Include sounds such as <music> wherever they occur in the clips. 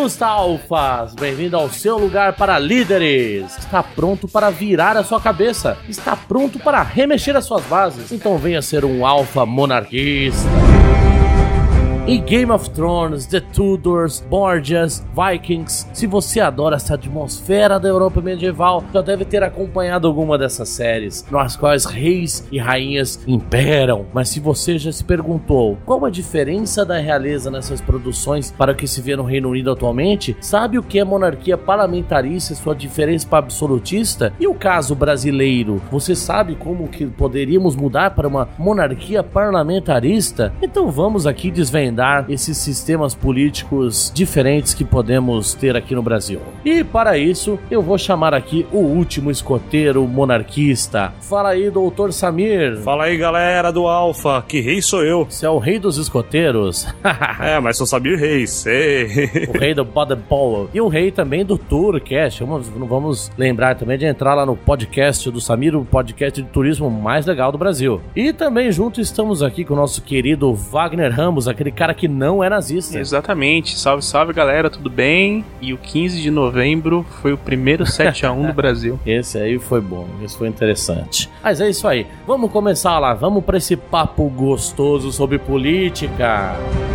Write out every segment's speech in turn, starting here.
Perangusta, Alfas! Bem-vindo ao seu lugar para líderes! Está pronto para virar a sua cabeça? Está pronto para remexer as suas bases? Então venha ser um alfa monarquista! E Game of Thrones, The Tudors, Borgias, Vikings, se você adora essa atmosfera da Europa medieval, já deve ter acompanhado alguma dessas séries, nas quais reis e rainhas imperam. Mas se você já se perguntou qual a diferença da realeza nessas produções para o que se vê no Reino Unido atualmente, sabe o que é monarquia parlamentarista e sua diferença para absolutista? E o caso brasileiro, você sabe como que poderíamos mudar para uma monarquia parlamentarista? Então vamos aqui desvendar esses sistemas políticos diferentes que podemos ter aqui no Brasil. E para isso, eu vou chamar aqui o último escoteiro monarquista. Fala aí, doutor Samir. Fala aí, galera do Alfa, que rei sou eu. Você é o rei dos escoteiros. <laughs> É, mas sou Sabir Reis. Ei. o rei do Baden Powell. E o rei também do Tourcast. Vamos, vamos lembrar também de entrar lá no podcast do Samir, o podcast de turismo mais legal do Brasil. E também junto estamos aqui com o nosso querido Wagner Ramos, aquele cara que não é nazista. Exatamente. Salve, salve galera, tudo bem? E o 15 de novembro foi o primeiro 7x1 do <laughs> Brasil. Esse aí foi bom, esse foi interessante. Mas é isso aí, vamos começar lá, vamos para esse papo gostoso sobre política. Para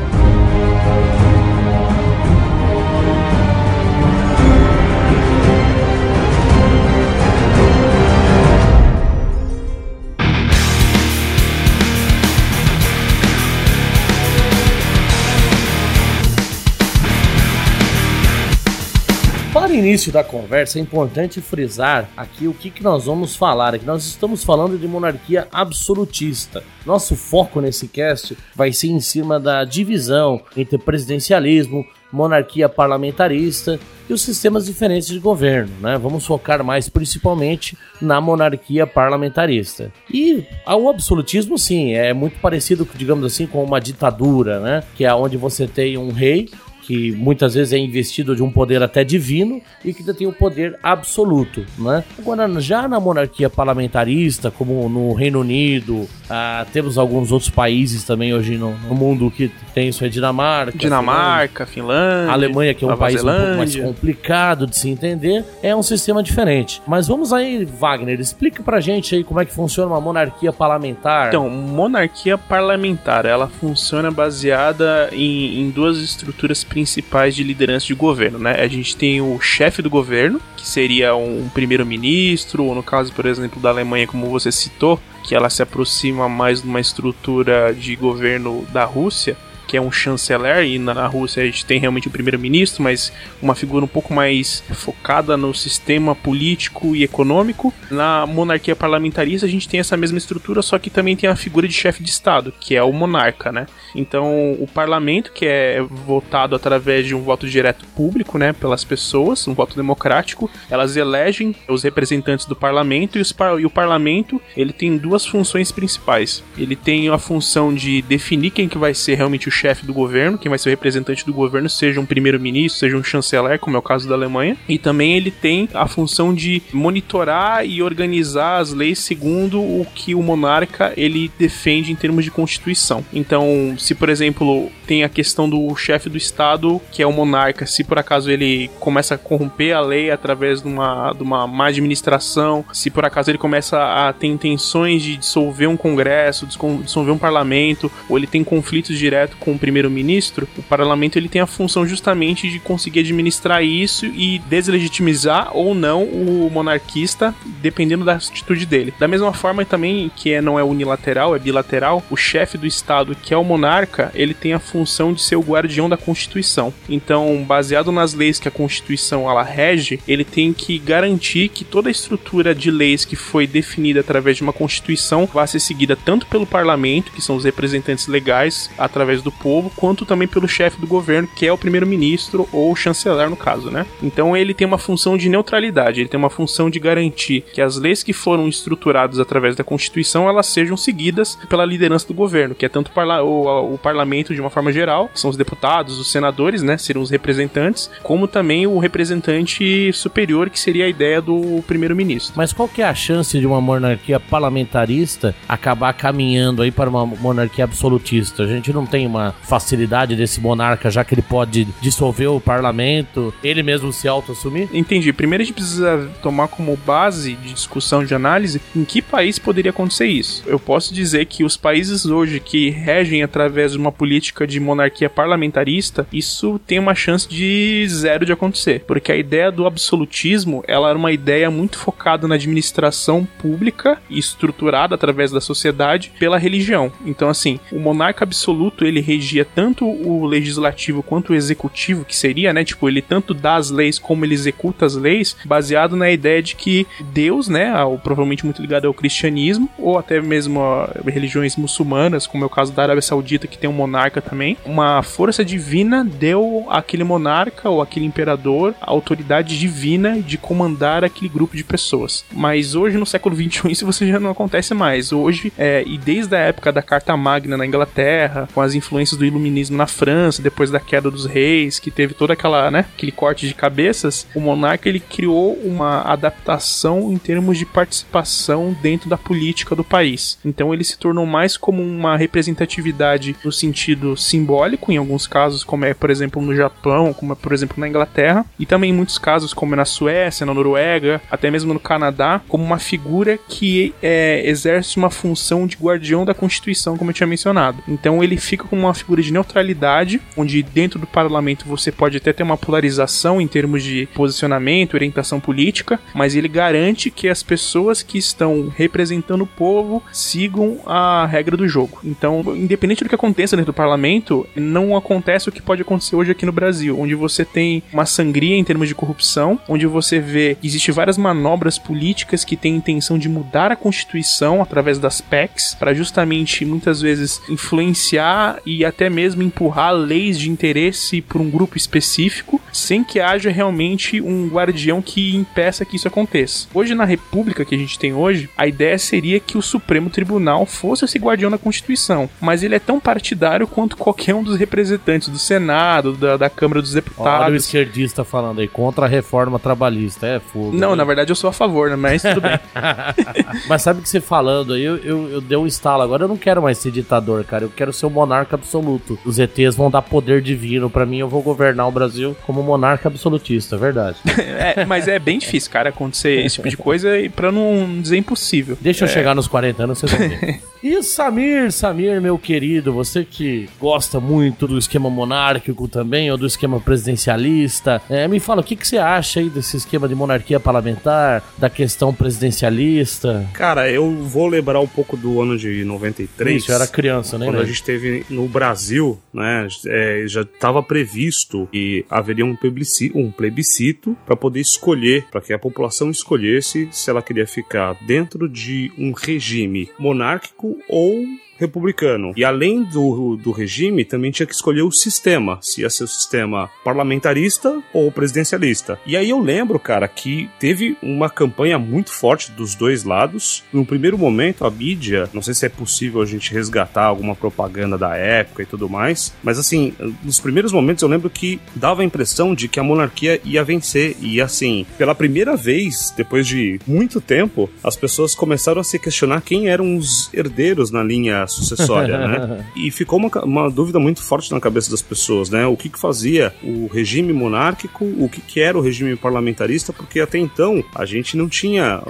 início da conversa, é importante frisar aqui o que, que nós vamos falar. É que nós estamos falando de monarquia absolutista. Nosso foco nesse cast vai ser em cima da divisão entre presidencialismo, monarquia parlamentarista e os sistemas diferentes de governo, né? Vamos focar mais principalmente na monarquia parlamentarista. E o absolutismo, sim, é muito parecido, digamos assim, com uma ditadura, né? Que é onde você tem um rei que muitas vezes é investido de um poder até divino e que tem o um poder absoluto, né? Agora, já na monarquia parlamentarista, como no Reino Unido, ah, temos alguns outros países também hoje no, no mundo que tem isso, é Dinamarca, Dinamarca, Finlândia, a Alemanha, que é um Nova país um pouco mais complicado de se entender, é um sistema diferente. Mas vamos aí, Wagner, explica pra gente aí como é que funciona uma monarquia parlamentar. Então, monarquia parlamentar, ela funciona baseada em, em duas estruturas principais de liderança de governo, né? A gente tem o chefe do governo, que seria um primeiro-ministro, ou no caso, por exemplo, da Alemanha, como você citou, que ela se aproxima mais de uma estrutura de governo da Rússia, que é um chanceler, e na Rússia a gente tem realmente o primeiro-ministro, mas uma figura um pouco mais focada no sistema político e econômico. Na monarquia parlamentarista a gente tem essa mesma estrutura, só que também tem a figura de chefe de Estado, que é o monarca, né? Então o parlamento, que é votado através de um voto direto público, né, pelas pessoas, um voto democrático, elas elegem os representantes do parlamento e, os par- e o parlamento ele tem duas funções principais. Ele tem a função de definir quem que vai ser realmente o chefe do governo, quem vai ser o representante do governo, seja um primeiro-ministro, seja um chanceler, como é o caso da Alemanha. E também ele tem a função de monitorar e organizar as leis segundo o que o monarca ele defende em termos de constituição. Então, se por exemplo tem a questão do chefe do estado, que é o monarca, se por acaso ele começa a corromper a lei através de uma, de uma má administração, se por acaso ele começa a ter intenções de dissolver um congresso, dissolver um parlamento, ou ele tem conflitos diretos com o primeiro-ministro, o parlamento ele tem a função justamente de conseguir administrar isso e deslegitimizar ou não o monarquista, dependendo da atitude dele. Da mesma forma também que é, não é unilateral, é bilateral, o chefe do estado, que é o monarca, ele tem a função de ser o guardião da Constituição. Então, baseado nas leis que a Constituição ela rege, ele tem que garantir que toda a estrutura de leis que foi definida através de uma Constituição vai ser seguida tanto pelo parlamento, que são os representantes legais através do povo, quanto também pelo chefe do governo, que é o primeiro-ministro ou chanceler no caso, né? Então ele tem uma função de neutralidade, ele tem uma função de garantir que as leis que foram estruturadas através da Constituição elas sejam seguidas pela liderança do governo, que é tanto parla o, o parlamento de uma forma geral, são os deputados, os senadores, né, seriam os representantes, como também o representante superior, que seria a ideia do primeiro-ministro. Mas qual que é a chance de uma monarquia parlamentarista acabar caminhando aí para uma monarquia absolutista? A gente não tem uma facilidade desse monarca, já que ele pode dissolver o parlamento, ele mesmo se auto-assumir? Entendi. Primeiro a gente precisa tomar como base de discussão, de análise, em que país poderia acontecer isso. Eu posso dizer que os países hoje que regem através de uma política de monarquia parlamentarista, isso tem uma chance de zero de acontecer. Porque a ideia do absolutismo, ela era uma ideia muito focada na administração pública e estruturada através da sociedade pela religião. Então, assim, o monarca absoluto, ele regia tanto o legislativo quanto o executivo, que seria, né, tipo, ele tanto dá as leis como ele executa as leis, baseado na ideia de que Deus, né, ao- provavelmente muito ligado ao cristianismo, ou até mesmo a religiões muçulmanas, como é o caso da Arábia Saudita, que tem um monarca também, uma força divina deu àquele monarca ou aquele imperador a autoridade divina de comandar aquele grupo de pessoas. Mas hoje, no século XXI, isso você já não acontece mais. Hoje, é, e desde a época da Carta Magna na Inglaterra, com as influências do iluminismo na França, depois da queda dos reis, que teve toda aquela, né, aquele corte de cabeças, o monarca ele criou uma adaptação em termos de participação dentro da política do país. Então ele se tornou mais como uma representatividade no sentido simbólico, em alguns casos, como é, por exemplo, no Japão, como é, por exemplo, na Inglaterra, e também em muitos casos, como é na Suécia, na Noruega, até mesmo no Canadá, como uma figura que é, exerce uma função de guardião da Constituição, como eu tinha mencionado. Então ele fica como uma figura de neutralidade, onde dentro do parlamento você pode até ter uma polarização em termos de posicionamento, orientação política, mas ele garante que as pessoas que estão representando o povo sigam a regra do jogo. Então, independente do que aconteça dentro do parlamento, não acontece o que pode acontecer hoje aqui no Brasil, onde você tem uma sangria em termos de corrupção, onde você vê que existe várias manobras políticas que têm intenção de mudar a Constituição através das PECs, para justamente muitas vezes influenciar e até mesmo empurrar leis de interesse por um grupo específico, sem que haja realmente um guardião que impeça que isso aconteça. Hoje, na República que a gente tem hoje, a ideia seria que o Supremo Tribunal fosse esse guardião da Constituição, mas ele é tão partidário quanto qualquer um dos representantes do Senado, da, da Câmara dos Olha o Deputados. esquerdista falando aí, contra a reforma trabalhista, é fogo. Não, né? na verdade eu sou a favor, né? Mas tudo bem. <laughs> Mas sabe que você falando aí, eu, eu, eu dei um estalo agora, eu não quero mais ser ditador, cara, eu quero ser o monarca absoluto. Os ETs vão dar poder divino pra mim, eu vou governar o Brasil como monarca absolutista, é verdade. <laughs> É, mas é bem difícil, cara, acontecer esse tipo de coisa e pra não dizer impossível. Deixa eu chegar nos 40 anos, vocês vão ver. <laughs> E Samir, Samir, meu querido, você que gosta muito do esquema monárquico também, ou do esquema presidencialista, é, me fala, o que, que você acha aí desse esquema de monarquia parlamentar, da questão presidencialista? Cara, eu vou lembrar um pouco do ano de 93. Isso, eu era criança, né? Quando a gente teve no Brasil, né, é, já estava previsto que haveria um plebiscito, um plebiscito para poder escolher, para que a população escolhesse se ela queria ficar dentro de um regime monárquico ou republicano. E além do, do regime, também tinha que escolher o sistema, se ia ser o sistema parlamentarista ou presidencialista. E aí eu lembro, cara, que teve uma campanha muito forte dos dois lados. No primeiro momento, a mídia, não sei se é possível a gente resgatar alguma propaganda da época e tudo mais, mas assim, nos primeiros momentos eu lembro que dava a impressão de que a monarquia ia vencer. E assim, pela primeira vez, depois de muito tempo, as pessoas começaram a se questionar quem eram os herdeiros na linha linha sucessória, né? <laughs> E ficou uma, uma dúvida muito forte na cabeça das pessoas, né? O que, que fazia o regime monárquico, o que, que era o regime parlamentarista, porque até então a gente não tinha.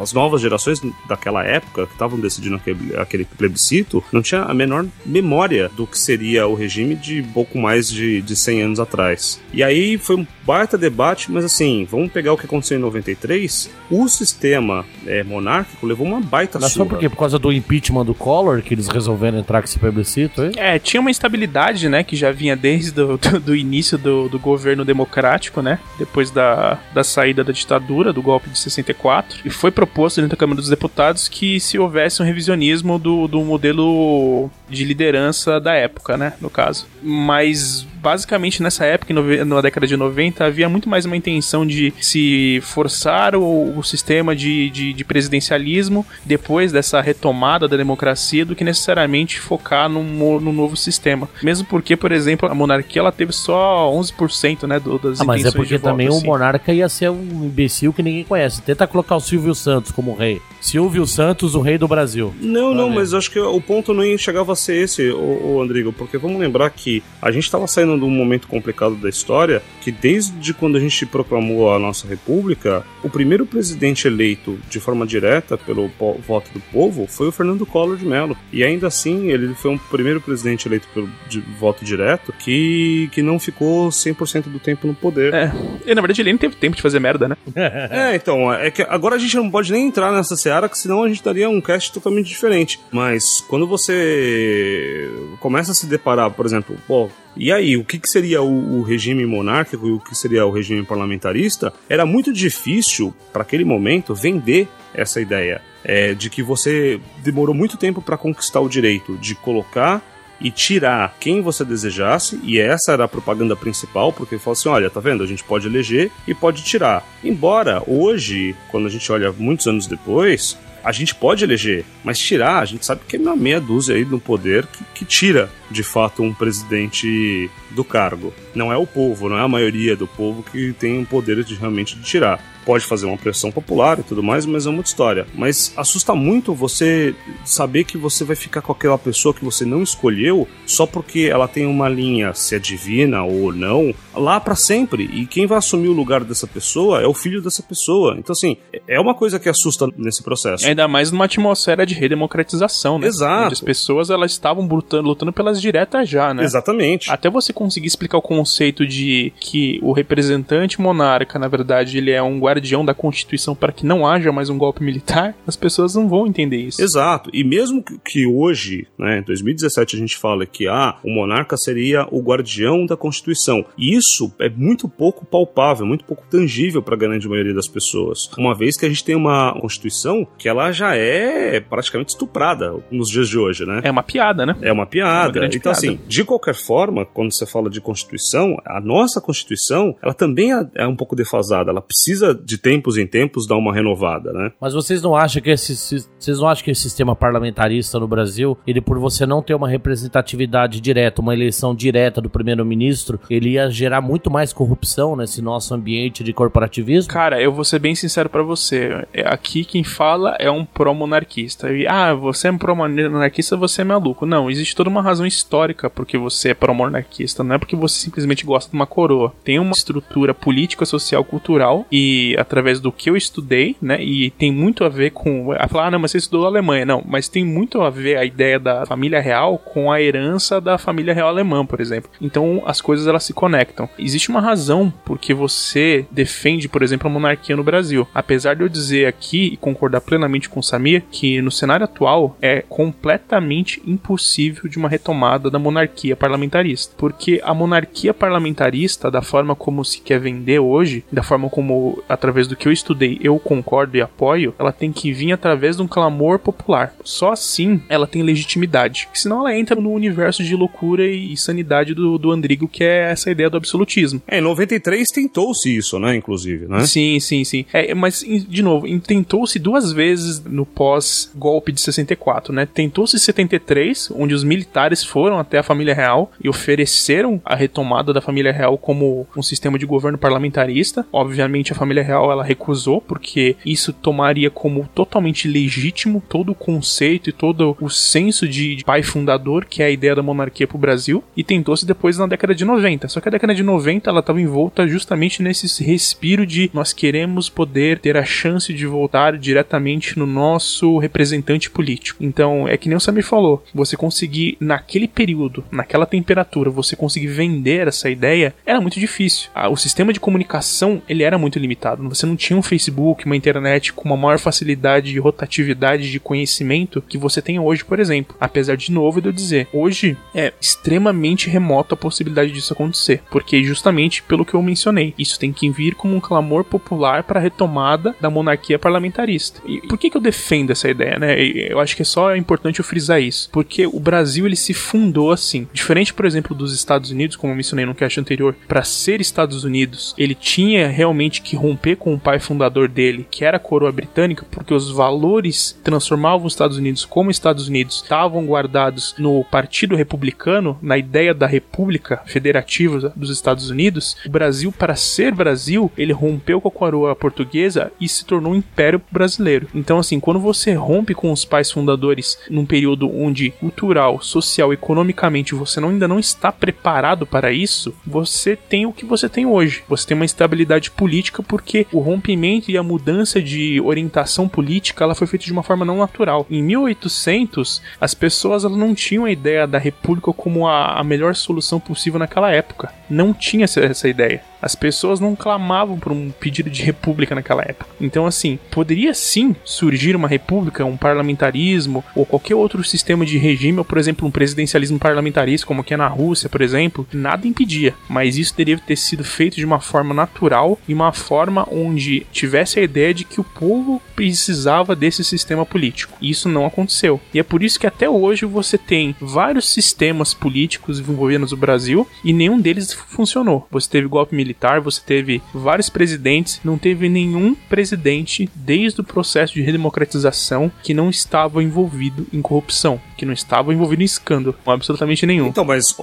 As novas gerações daquela época que estavam decidindo aquele, aquele plebiscito não tinha a menor memória do que seria o regime de pouco mais de, de 100 anos atrás. E aí foi um baita debate, mas assim, vamos pegar o que aconteceu em 93. O sistema é, monárquico levou uma baita Mas surra. só porque por causa do impeachment do Collor que eles resolveram entrar com esse plebiscito aí? É, tinha uma instabilidade, né, que já vinha desde do, do, do início do, do governo democrático, né, depois da, da saída da ditadura, do golpe de 64, e foi proposto dentro da Câmara dos Deputados que se houvesse um revisionismo do, do modelo de liderança da época, né, no caso. Mas basicamente nessa época, na década de 90, havia muito mais uma intenção de se forçar o, o sistema de, de, de presidencialismo depois dessa retomada da democracia do que necessariamente focar num, num novo sistema. Mesmo porque, por exemplo, a monarquia ela teve só 11% né, do, das Ah, mas é porque voto, também o assim. monarca ia ser um imbecil que ninguém conhece. Tenta colocar o Silvio Santos como rei. Silvio Santos, o rei do Brasil. Não, não, mas eu acho que o ponto não chegava a ser esse, o, o Andrigo, porque vamos lembrar que a gente estava saindo de um momento complicado da história, que desde quando a gente proclamou a nossa república, o primeiro presidente eleito de forma direta pelo voto do povo foi o Fernando Collor de Mello. E ainda assim, ele foi um primeiro presidente eleito pelo de- voto direto que, que não ficou 100% do tempo no poder. É, e na verdade ele nem teve tempo de fazer merda, né? <laughs> É, então, é que agora a gente não pode nem entrar nessa seara, que senão a gente daria um cast totalmente diferente. Mas quando você começa a se deparar, por exemplo, pô, e aí, o que, que seria o, o regime monárquico e o que seria o regime parlamentarista? Era muito difícil, para aquele momento, vender essa ideia. É, de que você demorou muito tempo para conquistar o direito de colocar e tirar quem você desejasse, e essa era a propaganda principal, porque fala assim: olha, tá vendo? A gente pode eleger e pode tirar. Embora hoje, quando a gente olha muitos anos depois, a gente pode eleger, mas tirar, a gente sabe que é uma meia dúzia aí no poder que, que tira de fato um presidente do cargo. Não é o povo, não é a maioria do povo que tem o poder de realmente de tirar. Pode fazer uma pressão popular e tudo mais, mas é outra história. Mas assusta muito você saber que você vai ficar com aquela pessoa que você não escolheu só porque ela tem uma linha, se é divina ou não, lá pra sempre. E quem vai assumir o lugar dessa pessoa é o filho dessa pessoa. Então, assim, é uma coisa que assusta nesse processo. Ainda mais numa atmosfera de redemocratização, né? Exato. Onde as pessoas elas estavam lutando, lutando pelas diretas já, né? Exatamente. Até você conseguir explicar o conceito de que o representante monarca, na verdade, ele é um guardião da Constituição para que não haja mais um golpe militar, as pessoas não vão entender isso. Exato. E mesmo que- hoje, né, em 2017, a gente fala que ah, o monarca seria o guardião da Constituição. E isso é muito pouco palpável, muito pouco tangível para a grande maioria das pessoas. Uma vez que a gente tem uma Constituição que ela já é praticamente estuprada nos dias de hoje, né? É uma piada, né? É uma piada. grande então, piada. assim, de qualquer forma, quando você fala de Constituição, a nossa Constituição, ela também é- é um pouco defasada. Ela precisa, de tempos em tempos, dar uma renovada, né? Mas vocês não acham que esse vocês não acham que esse sistema parlamentarista no Brasil, ele por você não ter uma representatividade direta, uma eleição direta do primeiro-ministro, ele ia gerar muito mais corrupção nesse nosso ambiente de corporativismo? Cara, eu vou ser bem sincero pra você. É, Aqui quem fala é um pró-monarquista. E, ah, você é um pró-monarquista, você é maluco. Não, existe toda uma razão histórica porque você é pró-monarquista. Não é porque você simplesmente gosta de uma coroa. Tem uma estrutura política, social, cultural e através do que eu estudei, né? E tem muito a ver com. A falar, ah, não, mas você estudou Alemanha. Não, mas tem muito a ver a ideia da família real com a herança da família real alemã, por exemplo. Então as coisas elas se conectam. Existe uma razão porque você defende, por exemplo, a monarquia no Brasil. Apesar de eu dizer aqui e concordar plenamente com o Samir que no cenário atual é completamente impossível de uma retomada da monarquia parlamentarista. Porque a monarquia parlamentarista, da forma como se quer vender hoje, da forma como, através do que eu estudei, eu concordo e apoio, ela tem que vir através de um clamor popular. Só assim ela tem legitimidade. Senão ela entra no universo de loucura e sanidade do, do Andrigo, que é essa ideia do absolutismo. É, em 93 tentou-se isso, né, inclusive, né? Sim, sim, sim. É, mas de novo, tentou-se duas vezes no pós-golpe de 64, né? Tentou-se em 73, onde os militares foram até a família real e ofereceram a retomada da família real como um sistema de governo parlamentarista. Obviamente a família real ela recusou, porque isso tomaria como totalmente legítimo todo o conceito e todo o senso de pai fundador, que é a ideia da monarquia para o Brasil, e tentou-se depois na década de 90. Só que a década de 90 ela estava envolta justamente nesse respiro de nós queremos poder ter a chance de voltar diretamente no nosso representante político. Então, é que nem o Samir falou, você conseguir naquele período, naquela temperatura, você conseguir vender essa ideia era muito difícil. Ah, o sistema de comunicação, ele era muito limitado. Você não tinha um Facebook, uma internet com uma maior facilidade de rotatividade de conhecimento que você tem hoje, por exemplo. Apesar de novo de eu dizer, hoje é extremamente remoto a possibilidade disso acontecer, porque justamente pelo que eu mencionei, isso tem que vir como um clamor popular para a retomada da monarquia parlamentarista. E por que, que eu defendo essa ideia, né? Eu acho que é só importante eu frisar isso, porque o Brasil ele se fundou assim. Diferente, por exemplo, dos Estados Unidos, como eu mencionei no cast anterior, para ser Estados Unidos, ele tinha realmente que romper com o pai fundador dele, que era a coroa britânica, porque os valores transformavam os Estados Unidos como Estados Unidos estavam guardados no Partido Republicano, na ideia da República Federativa dos Estados Unidos. O Brasil, para ser Brasil, ele rompeu com a coroa portuguesa e se tornou um império brasileiro. Então, assim, quando você rompe com os pais fundadores num período onde cultural, social, economicamente você não, ainda não está preparado para isso, você tem o que você tem hoje. Você tem uma estabilidade política porque o rompimento e a mudança de orientação política ela foi feita de uma forma não natural. Em 1800, as pessoas elas não tinham a ideia da república como a, a melhor solução possível naquela época. Não tinha essa, essa ideia. As pessoas não clamavam por um pedido de república naquela época. Então, assim, poderia sim surgir uma república, um parlamentarismo ou qualquer outro sistema de regime, ou por exemplo, um presidencialismo parlamentarista, como que é na Rússia, por exemplo. Nada impedia, mas isso teria ter sido feito de uma forma natural e uma forma onde tivesse a ideia de que o povo precisava desse sistema político. E isso não aconteceu. E é por isso que até hoje você tem vários sistemas políticos envolvendo o Brasil e nenhum deles funcionou. Você teve golpe militar, você teve vários presidentes, não teve nenhum presidente desde o processo de redemocratização que não estava envolvido em corrupção, que não estava envolvido em escândalo, absolutamente nenhum. Então, mas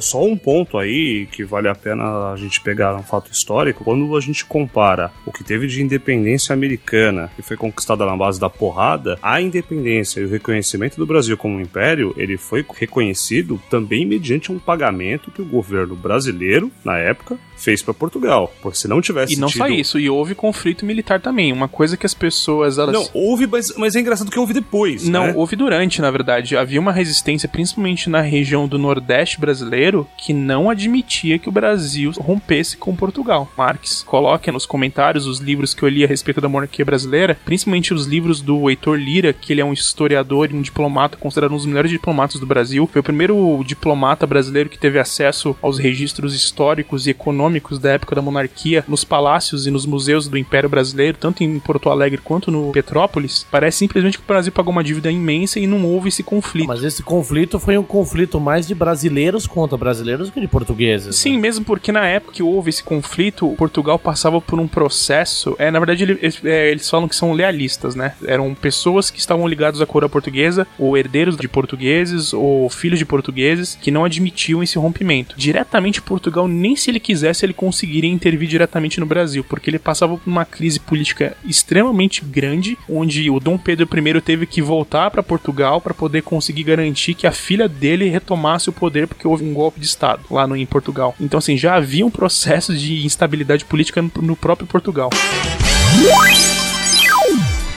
só um ponto aí que vale a pena a gente pegar um fato histórico, quando a gente compara o que teve de independência americana, que foi conquistada na base da porrada, a independência e o reconhecimento do Brasil como império, ele foi reconhecido também mediante um pagamento que o governo brasileiro, na época, fez para Portugal. Porque se não tivesse E não tido... só isso, e houve conflito militar também. Uma coisa que as pessoas. Elas... Não, houve, mas, mas é engraçado que houve depois. Não, né? houve durante, na verdade. Havia uma resistência, principalmente na região do Nordeste brasileiro, que não admitia que o Brasil rompesse com Portugal. Marx, coloque nos comentários os livros que eu li a respeito da monarquia brasileira, principalmente os livros do Heitor Lira, que ele é um historiador e um diplomata, considerado um dos melhores diplomatas do Brasil. Foi o primeiro diplomata brasileiro que teve acesso aos registros históricos e econômicos da época da monarquia nos palácios e nos museus do Império Brasileiro, tanto em Porto Alegre quanto no Petrópolis. Parece simplesmente que o Brasil pagou uma dívida imensa e não houve esse conflito. Mas esse conflito foi um conflito mais de brasileiros contra brasileiros que de portugueses. Sim, né? mesmo porque na época que houve esse conflito, Portugal passava por um processo. É, na verdade, ele- eles, é, eles falam que são lealistas, né? Eram pessoas que estavam ligadas à coroa portuguesa, ou herdeiros de portugueses, ou filhos de portugueses, que não admitiam esse rompimento. Diretamente, Portugal, nem se ele quisesse, ele conseguiria intervir diretamente no Brasil, porque ele passava por uma crise política extremamente grande, onde o Dom Pedro I teve que voltar para Portugal para poder conseguir garantir que a filha dele retomasse o poder, porque houve um golpe de Estado lá no, em Portugal. Então, assim, já havia um processo de instabilidade política no, no próprio Portugal.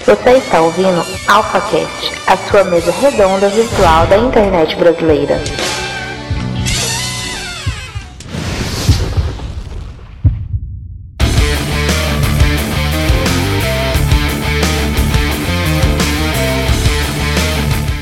Você está ouvindo AlphaCast, a sua mesa redonda virtual da internet brasileira.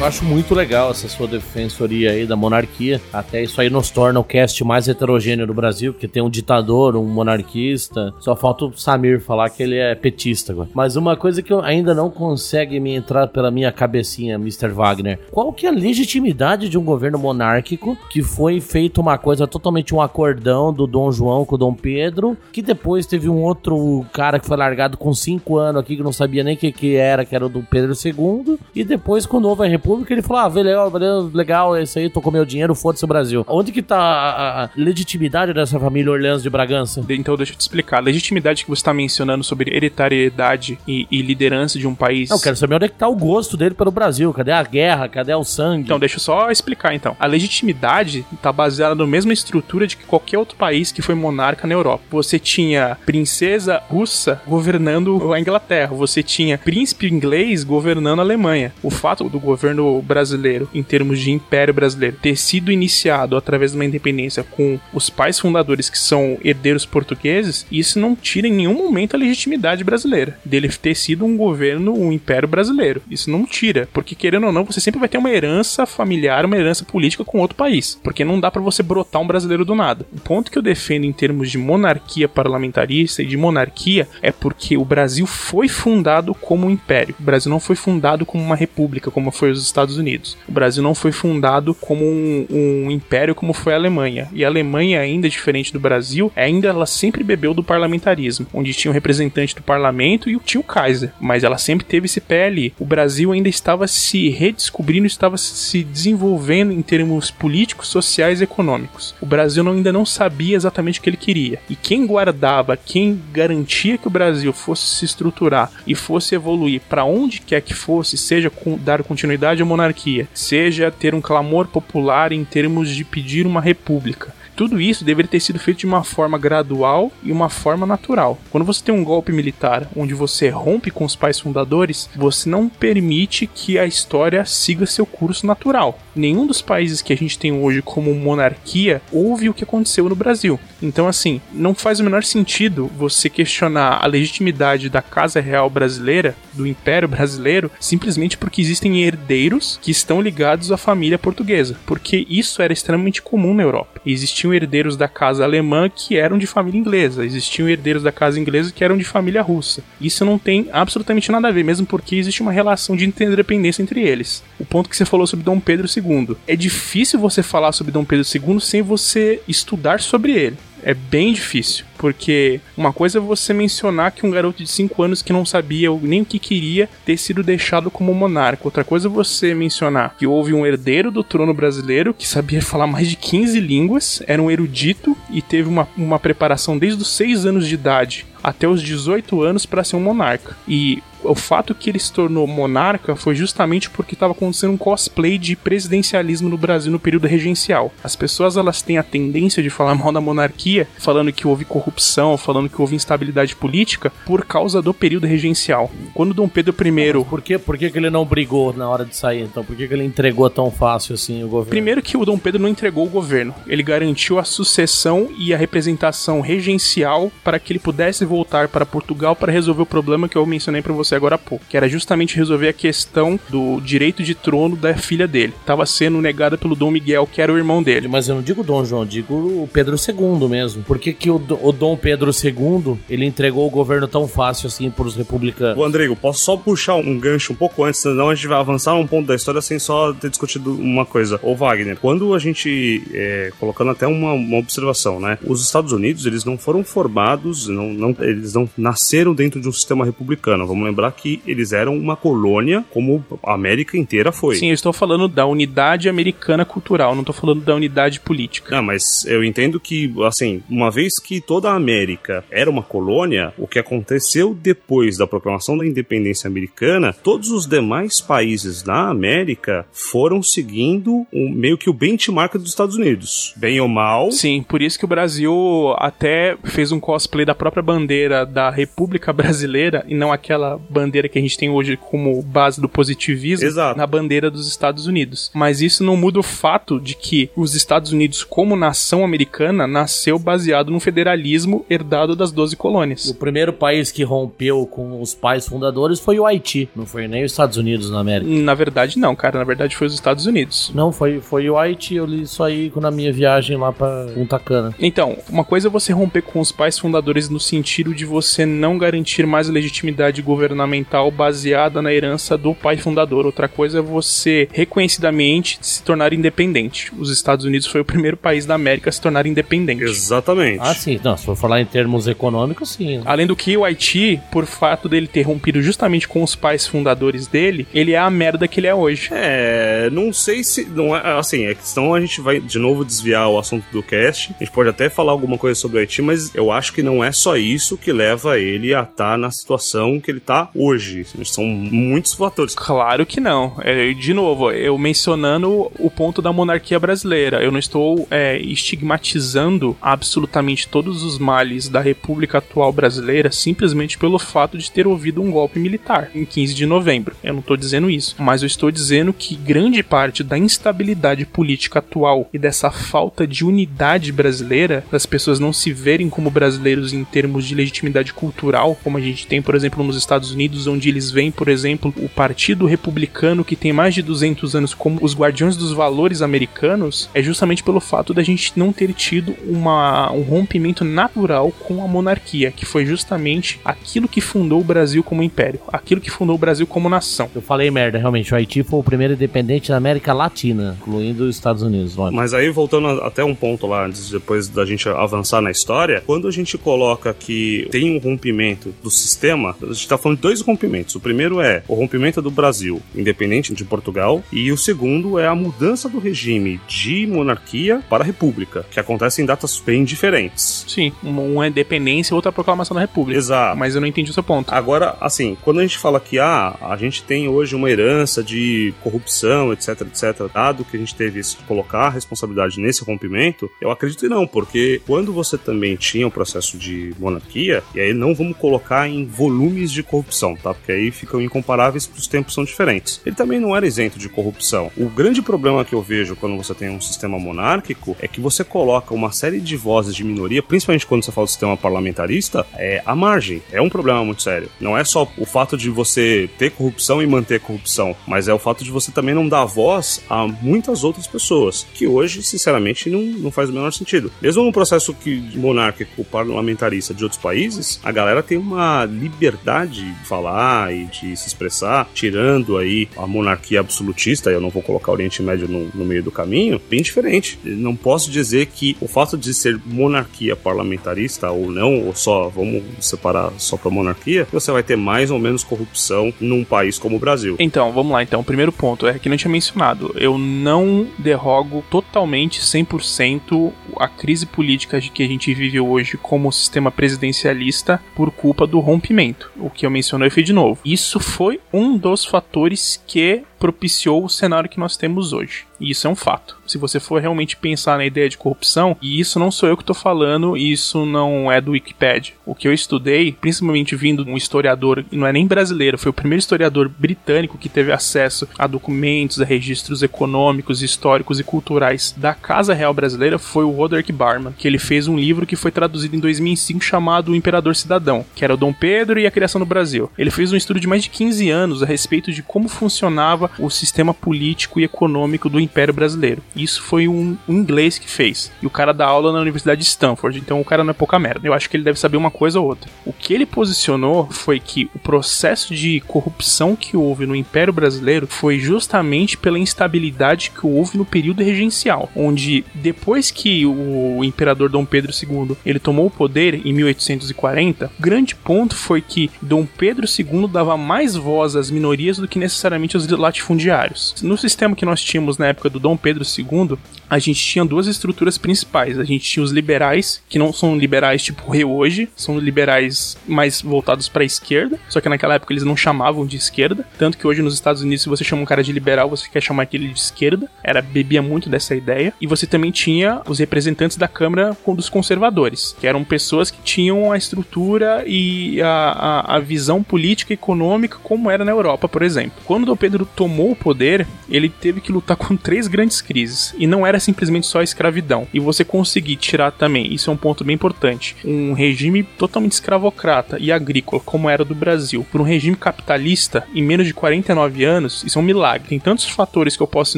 Acho muito legal essa sua defensoria aí da monarquia. Até isso aí nos torna o cast mais heterogêneo do Brasil, porque tem um ditador, um monarquista. Só falta o Samir falar que ele é petista agora. Mas uma coisa que ainda não consegue me entrar pela minha cabecinha, Mr. Wagner. Qual que é a legitimidade de um governo monárquico que foi feito uma coisa totalmente um acordão do Dom João com o Dom Pedro, que depois teve um outro cara que foi largado com cinco anos aqui que não sabia nem o que, que era, que era o do Pedro II, e depois quando houve a República ele falou, ah, legal, legal, é isso aí, tô com meu dinheiro, foda-se o Brasil. Onde que tá a, a legitimidade dessa família Orleans de Bragança? Então deixa eu te explicar. A legitimidade que você está mencionando sobre hereditariedade e, e liderança de um país. Não, eu quero saber onde é que tá o gosto dele pelo Brasil. Cadê a guerra? Cadê o sangue? Então, deixa eu só explicar então. A legitimidade está baseada na mesma estrutura de que qualquer outro país que foi monarca na Europa. Você tinha princesa russa governando a Inglaterra, você tinha príncipe inglês governando a Alemanha. O fato do governo brasileiro, em termos de império brasileiro, ter sido iniciado através de uma independência com os pais fundadores que são herdeiros portugueses, isso não tira em nenhum momento a legitimidade brasileira dele ter sido um governo, um império brasileiro. Isso não tira, porque querendo ou não, você sempre vai ter uma herança familiar, uma herança política com outro país, porque não dá para você brotar um brasileiro do nada. O ponto que eu defendo em termos de monarquia parlamentarista e de monarquia é porque o Brasil foi fundado como um império. O Brasil não foi fundado como uma república, como foi os Estados Unidos. O Brasil não foi fundado como um, um império, como foi a Alemanha. E a Alemanha, ainda diferente do Brasil, ainda ela sempre bebeu do parlamentarismo, onde tinha um representante do parlamento e tinha o Kaiser, mas ela sempre teve esse pé ali. O Brasil ainda estava se redescobrindo, estava se desenvolvendo em termos políticos, sociais e econômicos. O Brasil ainda não sabia exatamente o que ele queria. E quem guardava, quem garantia que o Brasil fosse se estruturar e fosse evoluir para onde quer que fosse, seja dar continuidade à monarquia, seja ter um clamor popular em termos de pedir uma república, tudo isso deveria ter sido feito de uma forma gradual e uma forma natural. Quando você tem um golpe militar onde você rompe com os pais fundadores, você não permite que a história siga seu curso natural. Nenhum dos países que a gente tem hoje como monarquia ouve o que aconteceu no Brasil. Então, assim, não faz o menor sentido você questionar a legitimidade da Casa Real brasileira, do Império Brasileiro, simplesmente porque existem herdeiros que estão ligados à família portuguesa. Porque isso era extremamente comum na Europa. Existiam existiam herdeiros da casa alemã que eram de família inglesa, existiam herdeiros da casa inglesa que eram de família russa. Isso não tem absolutamente nada a ver, mesmo porque existe uma relação de interdependência entre eles. O ponto que você falou sobre Dom Pedro II. É difícil você falar sobre Dom Pedro II sem você estudar sobre ele é bem difícil. Porque uma coisa é você mencionar que um garoto de 5 anos que não sabia nem o que queria ter sido deixado como monarca. Outra coisa é você mencionar que houve um herdeiro do trono brasileiro que sabia falar mais de 15 línguas, era um erudito e teve uma, uma preparação desde os 6 anos de idade até os 18 anos para ser um monarca. E o fato que ele se tornou monarca foi justamente porque estava acontecendo um cosplay de presidencialismo no Brasil no período regencial. As pessoas elas têm a tendência de falar <laughs> mal da monarquia, falando que houve corrupção, falando que houve instabilidade política por causa do período regencial. Quando Dom Pedro I, por que, por que, que ele não brigou na hora de sair então? Por que, que ele entregou tão fácil assim o governo? Primeiro que o Dom Pedro não entregou o governo. Ele garantiu a sucessão e a representação regencial para que ele pudesse voltar para Portugal para resolver o problema que eu mencionei para você agora há pouco, que era justamente resolver a questão do direito de trono da filha dele. Tava sendo negada pelo Dom Miguel, que era o irmão dele. Mas eu não digo Dom João, digo o Pedro II mesmo. Por que, que o, o Dom Pedro II ele entregou o governo tão fácil assim para os republicanos? O Andrigo, posso só puxar um gancho um pouco antes, senão a gente vai avançar um ponto da história sem só ter discutido uma coisa. Ô Wagner, quando a gente, é, colocando até uma, uma observação, né? Os Estados Unidos, eles não foram formados, não, não, eles não nasceram dentro de um sistema republicano. Vamos lembrar que eles eram uma colônia, como a América inteira foi. Sim, eu estou falando da unidade americana cultural, não estou falando da unidade política. Não, mas eu entendo que, assim, uma vez que toda a América era uma colônia, o que aconteceu depois da proclamação da independência americana, todos os demais países na América foram seguindo um, meio que o benchmark dos Estados Unidos. Bem ou mal. Sim, por isso que o Brasil até fez um cosplay da própria bandeira da República Brasileira e não aquela bandeira que a gente tem hoje como base do positivismo Exato. na bandeira dos Estados Unidos. Mas isso não muda o fato de que os Estados Unidos, como nação americana, nasceu baseado no federalismo herdado das 12 O colônias. primeiro país que rompeu com os pais fundadores foi o Haiti, não foi nem os Estados Unidos na América. Na verdade, não, cara. Na verdade, foi os Estados Unidos. Não, foi, foi o Haiti, eu li isso aí na minha viagem lá pra Punta Cana. Então, uma coisa é você romper com os pais fundadores no sentido de você não garantir mais legitimidade governamental baseada na herança do pai fundador. Outra coisa é você reconhecidamente se tornar independente. Os Estados Unidos foi o primeiro país da América a se tornar independente. Exatamente. Ah, sim. Não, se for falar em termos econômicos, sim. Além do que o Haiti, por fato dele ter rompido justamente com os pais fundadores dele, ele é a merda que ele é hoje. É, não sei se. Não é, assim, é que senão a gente vai de novo desviar o assunto do cast. A gente pode até falar alguma coisa sobre o Haiti, mas eu acho que não é só isso que leva ele a estar na situação que ele tá hoje. São muitos fatores. Claro que não. É, de novo, eu mencionando o ponto da monarquia brasileira. Eu não estou é, estigmatizando absolutamente todos os males da República atual brasileira simplesmente pelo fato de ter ouvido um golpe militar em 15 de novembro. Eu não estou dizendo isso. Mas eu estou dizendo que grande parte da instabilidade política atual e dessa falta de unidade brasileira, das pessoas não se verem como brasileiros em termos de legitimidade cultural, como a gente tem, por exemplo, nos Estados Unidos, onde eles veem, por exemplo, o Partido Republicano, que tem mais de 200 anos, como os guardiões dos valores americanos, é justamente pelo fato da gente não ter tido uma, um rompimento natural com a monarquia, que foi justamente aquilo que fundou o Brasil como império, aquilo que fundou o Brasil como nação. Eu falei merda, realmente. O Haiti foi o primeiro independente da América Latina, incluindo os Estados Unidos. lógico. Mas aí, voltando até um ponto lá, antes, depois da gente avançar na história, quando a gente coloca que tem um rompimento do sistema, a gente tá falando de dois rompimentos. O primeiro é o rompimento do Brasil, independente de Portugal, e o segundo é a mudança do regime de monarquia para república, que acontece em datas bem diferentes. Sim, uma, independência e outra proclamação da República. Exato. Mas eu não entendi o seu ponto. Agora, assim, quando a gente fala que ah, a gente tem hoje uma herança de corrupção, etc, etc, dado que a gente teve esse, colocar a responsabilidade nesse rompimento, eu acredito que não, porque quando você também tinha o processo de monarquia, e aí não vamos colocar em volumes de corrupção, tá? Porque aí ficam incomparáveis porque os tempos são diferentes. Ele também não era isento de corrupção. O grande problema que eu vejo quando você tem um sistema monárquico é que você coloca uma série de vozes de minoria, principalmente quando você fala do sistema parlamentarista, é à margem. É um problema muito sério. Não é só o fato de você ter corrupção e manter corrupção, mas é o fato de você também não dar voz a muitas outras pessoas, que hoje, sinceramente, não, não faz o menor sentido. Mesmo no processo que monárquico parlamentarista de outros países, a galera tem uma liberdade de falar e de se expressar, tirando aí a monarquia absolutista, eu não vou colocar o Oriente Médio no, no meio do caminho, bem diferente. Não posso dizer que o fato de ser monarquia parlamentarista ou não, ou só, vamos separar só pra monarquia, você vai ter mais ou menos corrupção num país como o Brasil. Então, vamos lá então. Primeiro ponto é que não tinha mencionado. Eu não derrogo totalmente 100% a crise política de que a gente vive hoje como sistema presidencialista por culpa do rompimento. O que eu mencionei foi de novo. Isso foi um dos fatores que propiciou o cenário que nós temos hoje. E isso é um fato. Se você for realmente pensar na ideia de corrupção, e isso não sou eu que estou falando, isso não é do Wikipedia. O que eu estudei, principalmente vindo de um historiador, não é nem brasileiro, foi o primeiro historiador britânico que teve acesso a documentos, a registros econômicos, históricos e culturais da Casa Real Brasileira, foi o Roderick Barman, que ele fez um livro que foi traduzido em 2005 chamado O Imperador Cidadão, que era o Dom Pedro e a criação do Brasil. Ele fez um estudo de mais de 15 anos a respeito de como funcionava o sistema político e econômico do Império Brasileiro. Isso foi um, um inglês que fez. E o cara dá aula na Universidade de Stanford, então o cara não é pouca merda. Eu acho que ele deve saber uma coisa ou outra. O que ele posicionou foi que o processo de corrupção que houve no Império Brasileiro foi justamente pela instabilidade que houve no período regencial, onde depois que o imperador Dom Pedro II ele tomou o poder em 1840, o grande ponto foi que Dom Pedro II dava mais voz às minorias do que necessariamente aos latifundiários. No sistema que nós tínhamos na época do Dom Pedro II, a gente tinha duas estruturas principais. A gente tinha os liberais, que não são liberais tipo rei hoje, são liberais mais voltados para a esquerda, só que naquela época eles não chamavam de esquerda, tanto que hoje nos Estados Unidos se você chama um cara de liberal, você quer chamar aquele de esquerda. Era bebia muito dessa ideia. E você também tinha os representantes da Câmara dos conservadores, que eram pessoas que tinham a estrutura e a, a, a visão política e econômica como era na Europa, por exemplo. Quando Dom Pedro tomou o poder, ele teve que lutar <laughs> com três grandes crises. E não era simplesmente só a escravidão. E você conseguir tirar também, isso é um ponto bem importante, um regime totalmente escravocrata e agrícola, como era do Brasil, por um regime capitalista em menos de 49 anos, isso é um milagre. Tem tantos fatores que eu posso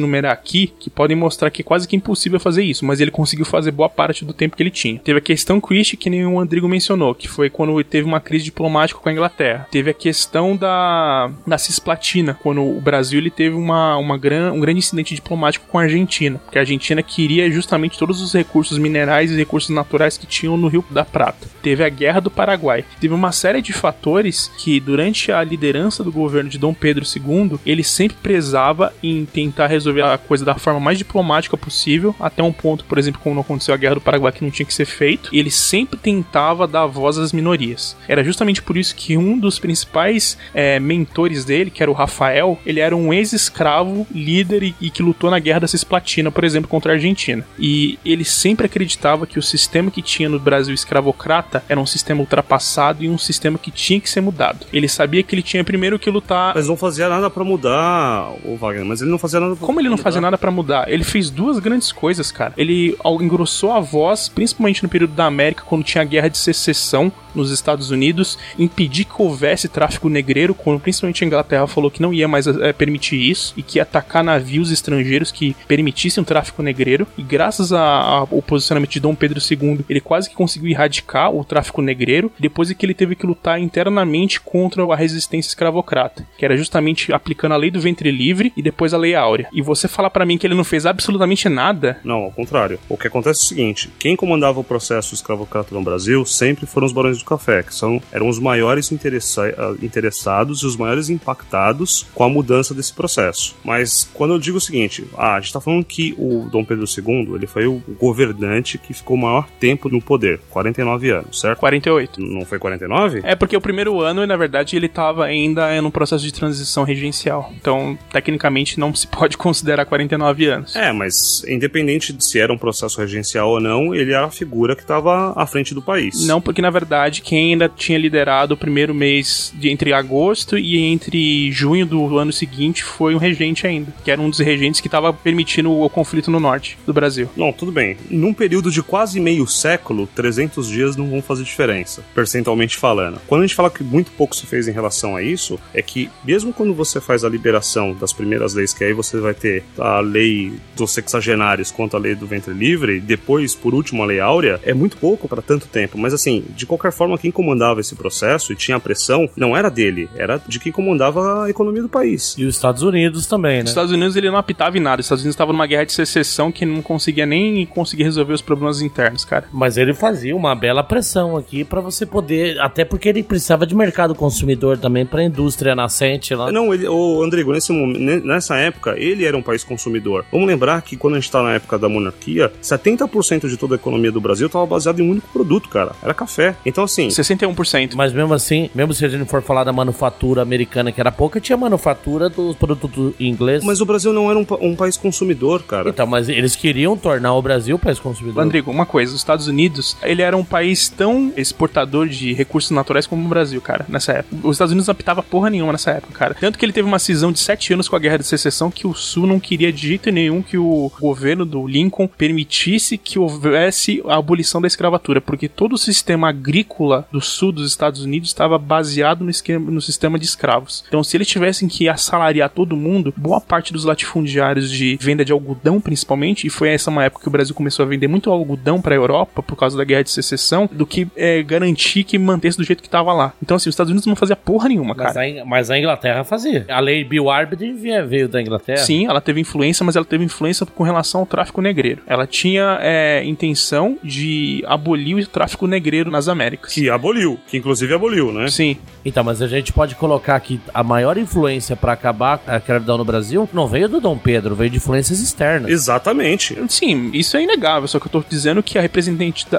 enumerar aqui que podem mostrar que é quase que impossível fazer isso, mas ele conseguiu fazer boa parte do tempo que ele tinha. Teve a questão Christie, que nem o Andrigo mencionou, que foi quando teve uma crise diplomática com a Inglaterra. Teve a questão da, da cisplatina, quando o Brasil ele teve uma, uma gran, um grande incidente diplomático com a Argentina, porque a Argentina queria justamente todos os recursos minerais e recursos naturais que tinham no Rio da Prata. Teve a Guerra do Paraguai. Teve uma série de fatores que, durante a liderança do governo de Dom Pedro II, ele sempre prezava em tentar resolver a coisa da forma mais diplomática possível, até um ponto, por exemplo, quando aconteceu a Guerra do Paraguai, que não tinha que ser feito. E ele sempre tentava dar voz às minorias. Era justamente por isso que um dos principais eh, mentores dele, que era o Rafael, ele era um ex-escravo, líder e, e que lutou na Guerra da Cisplatina, por exemplo, contra a Argentina. E ele sempre acreditava que o sistema que tinha no Brasil escravocrata era um sistema ultrapassado e um sistema que tinha que ser mudado. Ele sabia que ele tinha primeiro que lutar. Mas não fazia nada pra mudar, o Wagner. Mas ele não fazia nada pra Como ele não mudar. fazia nada pra mudar? Ele fez duas grandes coisas, cara. Ele engrossou a voz, principalmente no período da América, quando tinha a guerra de secessão nos Estados Unidos, impedir que houvesse tráfico negreiro, quando principalmente a Inglaterra falou que não ia mais eh, permitir isso e que ia atacar navios estrangeiros que permitissem o tráfico negreiro. E graças ao posicionamento de Dom Pedro II, ele quase que conseguiu erradicar o tráfico negreiro, depois é que ele teve que lutar internamente contra a resistência escravocrata, que era justamente aplicando a lei do ventre livre e depois a lei áurea. E você falar pra mim que ele não fez absolutamente nada, Não, ao contrário. O que acontece é o seguinte: quem comandava o processo escravocrata no Brasil sempre foram os barões do café, que são, eram os maiores ah, interessados e os maiores impactados com a mudança desse processo. Mas quando eu digo o seguinte, ah, a gente tá falando que o Dom Pedro II ele foi o governante que ficou o maior tempo no poder, 49 anos, certo? 48. Não foi 49? É porque o primeiro ano, na verdade, ele tava ainda no processo de transição regencial. Então, tecnicamente, não se pode <laughs> considerar 49 anos. É, mas independente de se era um processo regencial ou não, ele era a figura que estava à frente do país. Não, porque na verdade quem ainda tinha liderado o primeiro mês de entre agosto e entre junho do ano seguinte foi um regente ainda, que era um dos regentes que estava permitindo o conflito no norte do Brasil. Não, tudo bem. Num período de quase meio século, 300 dias não vão fazer diferença, percentualmente falando. Quando a gente fala que muito pouco se fez em relação a isso, é que mesmo quando você faz a liberação das primeiras leis, que aí você vai ter a lei dos sexagenários quanto a lei do ventre livre, e depois, por último, a lei áurea, é muito pouco para tanto tempo. Mas assim, de qualquer forma, quem comandava esse processo e tinha a pressão, não era dele, era de quem comandava a economia do país. E os Estados Unidos também, né? Os Estados Unidos ele não apitava em nada. Os Estados Unidos estavam numa guerra de secessão que não conseguia nem conseguir resolver os problemas internos, cara. Mas ele fazia uma bela pressão aqui pra você poder. Até porque ele precisava de mercado consumidor também pra indústria nascente lá. Não, ele, o Andrigo, nesse momento, ne- nessa época, ele era um país consumidor. Vamos lembrar que quando a gente tá na época da monarquia, 70% de toda a economia do Brasil estava baseada em um único produto, cara. Era café. Então, assim, 61%. Mas mesmo assim, mesmo se a gente for falar da manufatura americana, que era pouca, tinha manufatura dos produtos ingleses. mas o Brasil não era um, um país consumidor, cara. Então, mas eles queriam tornar o Brasil país consumidor. Rodrigo, uma coisa, os Estados Unidos, ele era um país tão exportador de recursos naturais como o Brasil, cara, nessa época. Os Estados Unidos não apitava porra nenhuma nessa época, cara. Tanto que ele teve uma cisão de sete anos com a Guerra de Secessão que o Sul não queria de jeito nenhum que o governo do Lincoln permitisse que houvesse a abolição da escravatura, porque todo o sistema agrícola do Sul dos Estados Unidos estava baseado no, esquema, no sistema de escravos. Então, se eles tivessem que assalariar todo mundo, boa parte dos latifundiários de venda de algodão, principalmente, e foi essa uma época que o Brasil começou a vender muito algodão para a Europa por causa da guerra de secessão, do que é, garantir que mantesse do jeito que tava lá. Então, assim, os Estados Unidos não fazia porra nenhuma, Mas cara. a, mas a Inglaterra fazia. A lei Bill vie- veio da Inglaterra. Sim, ela teve influência, mas ela teve influência com relação ao tráfico negreiro. Ela tinha é, intenção de abolir o tráfico negreiro nas Américas. Que aboliu, que inclusive aboliu, né? Sim, Então, mas a gente pode colocar que a maior influência pra acabar a escravidão no Brasil não veio do Dom Pedro, veio de influências externas. Exatamente. Sim, isso é inegável, só que eu tô dizendo que a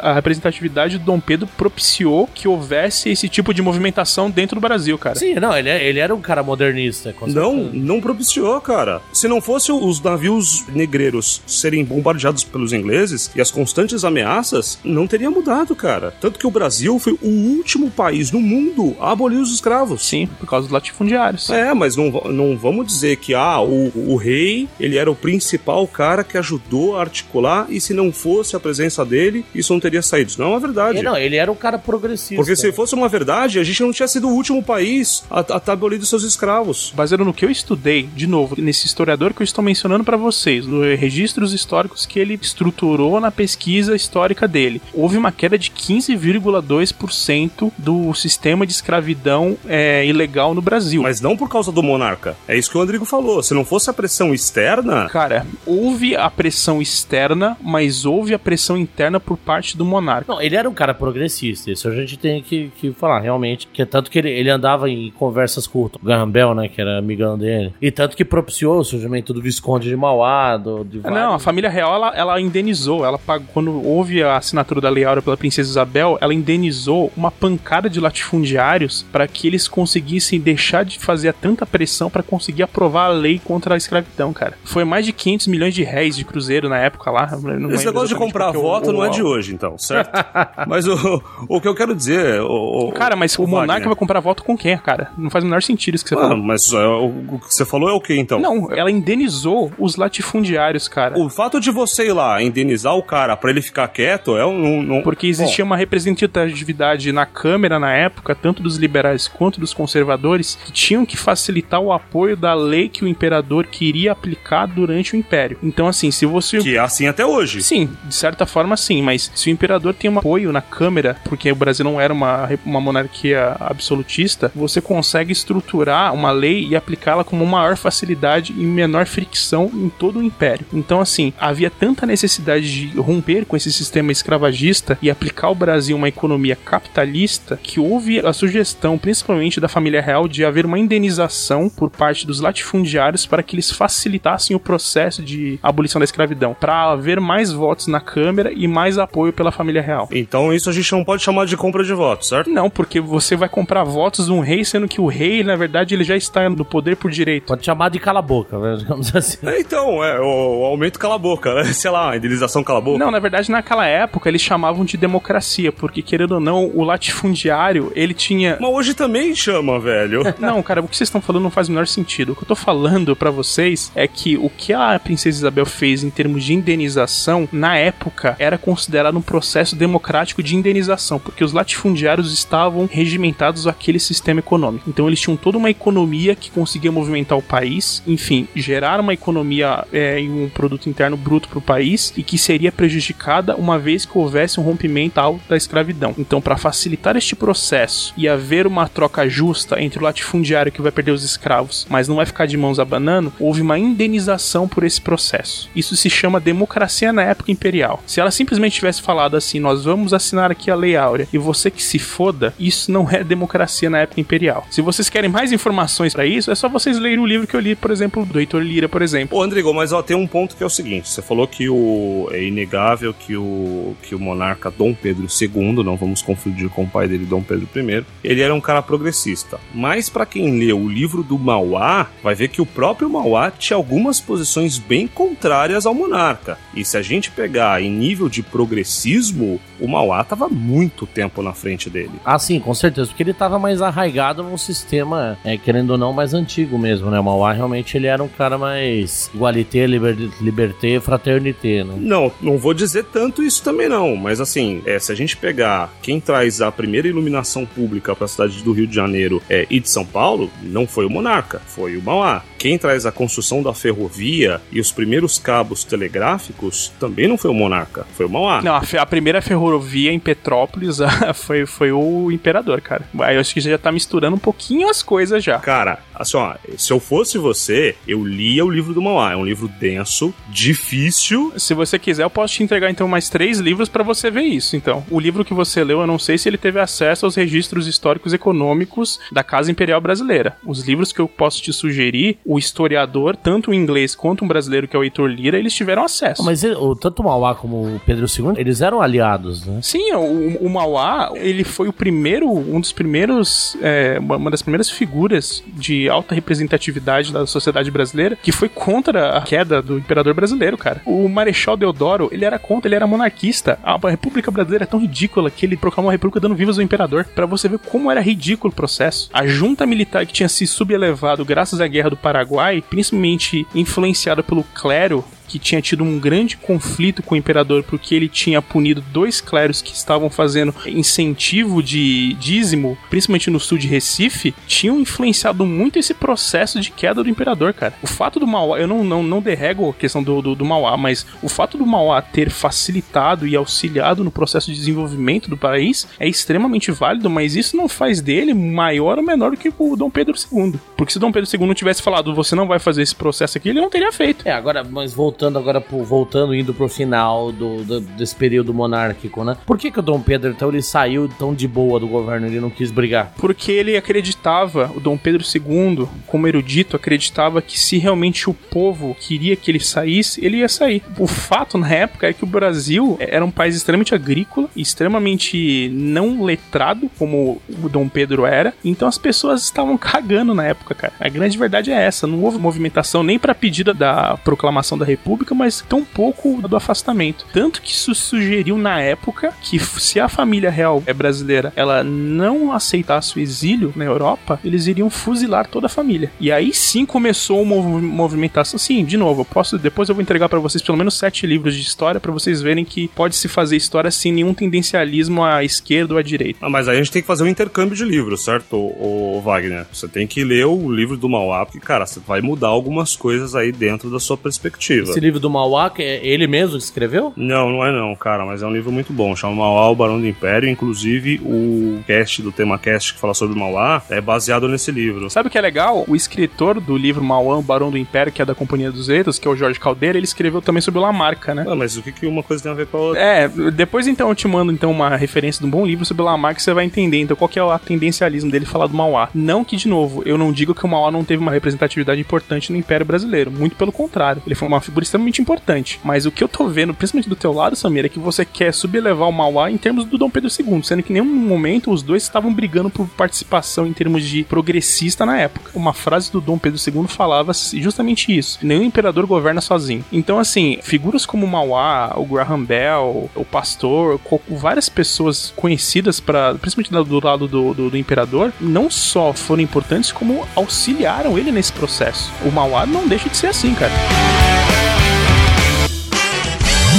a representatividade do Dom Pedro propiciou que houvesse esse tipo de movimentação dentro do Brasil, cara. Sim, não, ele, é- ele era um cara modernista. com Não, não propiciou, cara. Se não fosse os navios negreiros serem bombardeados pelos ingleses e as constantes ameaças, não teria mudado, cara. Tanto que o Brasil foi o último país no mundo a abolir os escravos. Sim, por causa dos latifundiários. É, mas não, não vamos dizer que ah, o, o rei ele era o principal cara que ajudou a articular e se não fosse a presença dele, isso não teria saído. Isso não é uma verdade. Ele, não, ele era um cara progressista. Porque se fosse uma verdade, a gente não tinha sido o último país a, a ter abolido seus escravos. Baseado no que eu estudei, de novo, nesse historiador que eu estou mencionando pra vocês, no registros históricos que ele estruturou na pesquisa histórica dele, houve uma queda de 15,2% do sistema de escravidão é, ilegal no Brasil. Mas não por causa do monarca. É isso que o Rodrigo falou. Se não fosse a pressão externa, Cara, houve a pressão externa, mas houve a pressão interna por parte do monarca. Não, ele era um cara progressista, isso a gente tem que, que falar, realmente. Que é tanto que ele, ele andava em conversas com o Gambel, né, que era amigão dele. E tanto que propiciou o surgimento do Visconde de Mauá, do, de Não, a vários- família real, ela, ela indenizou, ela pagou, quando houve a assinatura da Lei Áurea pela Princesa Isabel, ela indenizou uma pancada de latifundiários para que eles conseguissem deixar de fazer tanta pressão para conseguir aprovar a lei contra a escravidão, cara. Foi mais de 500 milhões de réis de cruzeiro na época lá. esse negócio de comprar porque o- voto não é o- de hoje, então, certo? <laughs> Mas o, o que eu quero dizer. O, o- Cara, mas o, monarca Wagner. vai comprar voto com quem, cara? Não faz o menor sentido isso que você Ah, falou. mas é, o, o que você falou é o que então? Não, ela indenizou os latifundiários, cara. O fato de você ir lá indenizar o cara pra ele ficar quieto é um. um- Porque existia uma representatividade na Câmara na época, tanto dos liberais quanto dos conservadores, que tinham que facilitar o apoio da lei que o imperador queria aplicar durante o império. Então, assim, se você. Que é assim até hoje. Sim, de certa forma sim, mas se o imperador tem um apoio na Câmara, porque o Brasil não era uma, uma monarquia absolutista, você consegue estruturar uma lei e aplicá-la com maior facilidade e menor fricção em todo o império. Então, assim, havia tanta necessidade de romper com esse sistema escravagista e aplicar ao Brasil uma economia capitalista que houve a sugestão, principalmente da família real, de haver uma indenização por parte dos latifundiários para que eles facilitassem o processo de abolição da escravidão, para haver mais votos na Câmara e mais apoio pela família real. Então isso a gente não pode chamar de compra de votos, certo? Não, porque você vai comprar votos de um rei, sendo que o rei, na verdade, ele já está no poder por direito. Pode chamar de cala a boca, né, digamos assim. É, então, é, o, o aumento cala a boca, né? <laughs> Sei lá, a indenização cala a boca. Não, na verdade, naquela época eles chamavam de democracia, porque querendo ou não, o latifundiário, ele tinha Mas hoje também chama, velho. <laughs> Não, cara, o que vocês estão falando não faz o menor sentido. O que eu tô falando pra vocês é que o que a princesa Isabel fez em termos de indenização, na época, era considerado um processo democrático de indenização, porque os latifundiários estavam regimentados àquele sistema econômico. Então eles tinham toda uma economia que conseguia movimentar o país, enfim, gerar uma economia é, um produto interno bruto pro país e que seria prejudicada uma vez que houvesse um rompimento tal da escravidão. Então, para facilitar este processo e haver uma troca justa entre o latifundiário que vai perder os escravos, mas não vai ficar de mãos abanando, houve uma indenização por esse processo. Isso se chama democracia na época imperial. Se ela simplesmente tivesse falado assim, nós vamos assinar aqui a Lei Áurea e você que se foda, isso não é democracia na época imperial. Se vocês querem mais informações para isso, é só vocês lerem o livro que eu li, por exemplo, do Heitor Lira, por exemplo. Ô, Andrigo, mas ó, tem um ponto que é o seguinte: você falou que o é inegável que o, que o monarca Dom Pedro II, não vamos confundir com o pai dele, Dom Pedro I, ele era um cara progressista. Mas pra quem leu o livro do Mauá, vai ver que o próprio Mauá tinha algumas posições bem contrárias ao monarca. E se a gente pegar em nível de progressismo, o Mauá tava muito tempo na frente dele. Ah, sim, com certeza, porque ele tava mais arraigado num sistema, é, querendo ou não, mais antigo mesmo, né? O Mauá realmente ele era um cara mais igualité, liber, liberté, fraternité, né? Não, não vou dizer tanto isso também não, mas assim, é, se a gente pegar quem traz a primeira iluminação pública para a cidade do Rio de Janeiro é, e de São Paulo, não foi o Monarca, foi o Mauá. Quem traz a construção da ferrovia e os primeiros cabos telegráficos também não foi o Monarca, foi o Mauá. Não, a, a primeira ferrovia em Petrópolis <laughs> foi, foi o imperador, cara. Aí eu acho que já tá misturando um pouquinho as coisas já. Cara, assim, ó, se eu fosse você, eu lia o livro do Mauá. É um livro denso, difícil. Se você quiser, eu posso te entregar então mais três livros pra você ver isso. Então, o livro que você leu, eu não sei se ele teve acesso aos registros históricos econômicos da Casa Imperial Brasileira. Os livros que eu posso te sugerir, o historiador, tanto o inglês quanto um brasileiro que é o Heitor Lira, eles tiveram acesso. Mas ele- o, tanto o Mauá como o Pedro II, eles eram aliados, né? Sim, o, o Mauá, ele foi o primeiro, um dos primeiros, é, uma das primeiras figuras de alta representatividade da sociedade brasileira que foi contra a queda do imperador brasileiro, cara. O Marechal Deodoro, ele era contra, ele era monarquista. A República Brasileira é tão ridícula que ele proclamou a República dando vivas ao imperador, Pra você ver como era ridículo o processo. A junta militar que tinha se subelevado graças à Guerra do Paraguai, principalmente influenciada pelo clero, que tinha tido um grande conflito com o imperador porque ele tinha punido dois clérigos que estavam fazendo incentivo de dízimo, principalmente no sul de Recife, tinham influenciado muito esse processo de queda do imperador, cara. O fato do Mauá, eu não, não, não derrego a questão do, do, do Mauá, mas o fato do Mauá ter facilitado e auxiliado no processo de desenvolvimento do país é extremamente válido, mas isso não faz dele maior ou menor do que o Dom Pedro II. Porque se Dom Pedro II não tivesse falado, você não vai fazer esse processo aqui, ele não teria feito. É, agora, mas voltando agora pro, voltando indo pro final do, do- desse período monárquico, né? Por que que o Dom Pedro, então, ele saiu tão de boa do governo, ele não quis brigar? porque ele acreditava, o Dom Pedro II, como erudito, acreditava que se realmente o povo queria que ele saísse, ele ia sair. O fato na época é que o Brasil era um país extremamente agrícola, extremamente não letrado, como o Dom Pedro era, então as pessoas estavam cagando na época, cara. A grande verdade é essa, não houve movimentação nem para pedida da proclamação da República, mas tão pouco do afastamento. Tanto que isso sugeriu na época que se a família real é brasileira, ela não aceitasse o exílio na Europa, eles iriam fuzilar toda a família. E aí sim começou uma mov- movimentação. Sim, de novo, eu posso depois eu vou entregar para vocês pelo menos sete livros de história para vocês verem que pode se fazer história sem nenhum tendencialismo à esquerda ou à direita. Ah, mas aí a gente tem que fazer um intercâmbio de livros, certo, ô, ô, Wagner? Você tem que ler o livro do Mauá, porque, cara, você vai mudar algumas coisas aí dentro da sua perspectiva. Esse livro do Mauá, que é ele mesmo que escreveu? Não, não é não, cara, mas é um livro muito bom. Chama Mauá, o Barão do Império. Inclusive, o cast do tema cast que fala sobre o Mauá é baseado nesse livro. Sabe o que é legal? O escritor do livro Mauã, o Barão do Império, que é da Companhia dos Reinos, que é o Jorge Caldeira, ele escreveu também sobre o Lamarca, né? Ah, mas o que, que uma coisa tem a ver com a outra? É, depois então eu te mando então uma referência de um bom livro sobre o Lamarck que você vai entender então qual que é o tendencialismo dele falar do Mauá. Não que, de novo, eu não digo que o Mauá não teve uma representatividade importante no Império Brasileiro, muito pelo contrário, ele foi uma figura extremamente importante. Mas o que eu tô vendo, principalmente do teu lado, Samir, é que você quer subelevar o Mauá em termos do Dom Pedro II, sendo que em nenhum momento os dois estavam brigando por participação em termos de progressista na época. Uma frase do Dom Pedro II falava justamente isso: nenhum imperador governa sozinho. Então, assim, figuras como o Mauá, o Graham Bell, o Pastor, várias pessoas conhecidas para, principalmente do do lado do, do, do imperador, não só foram importantes, como auxiliaram ele nesse processo. O Mauá não deixa de ser assim, cara.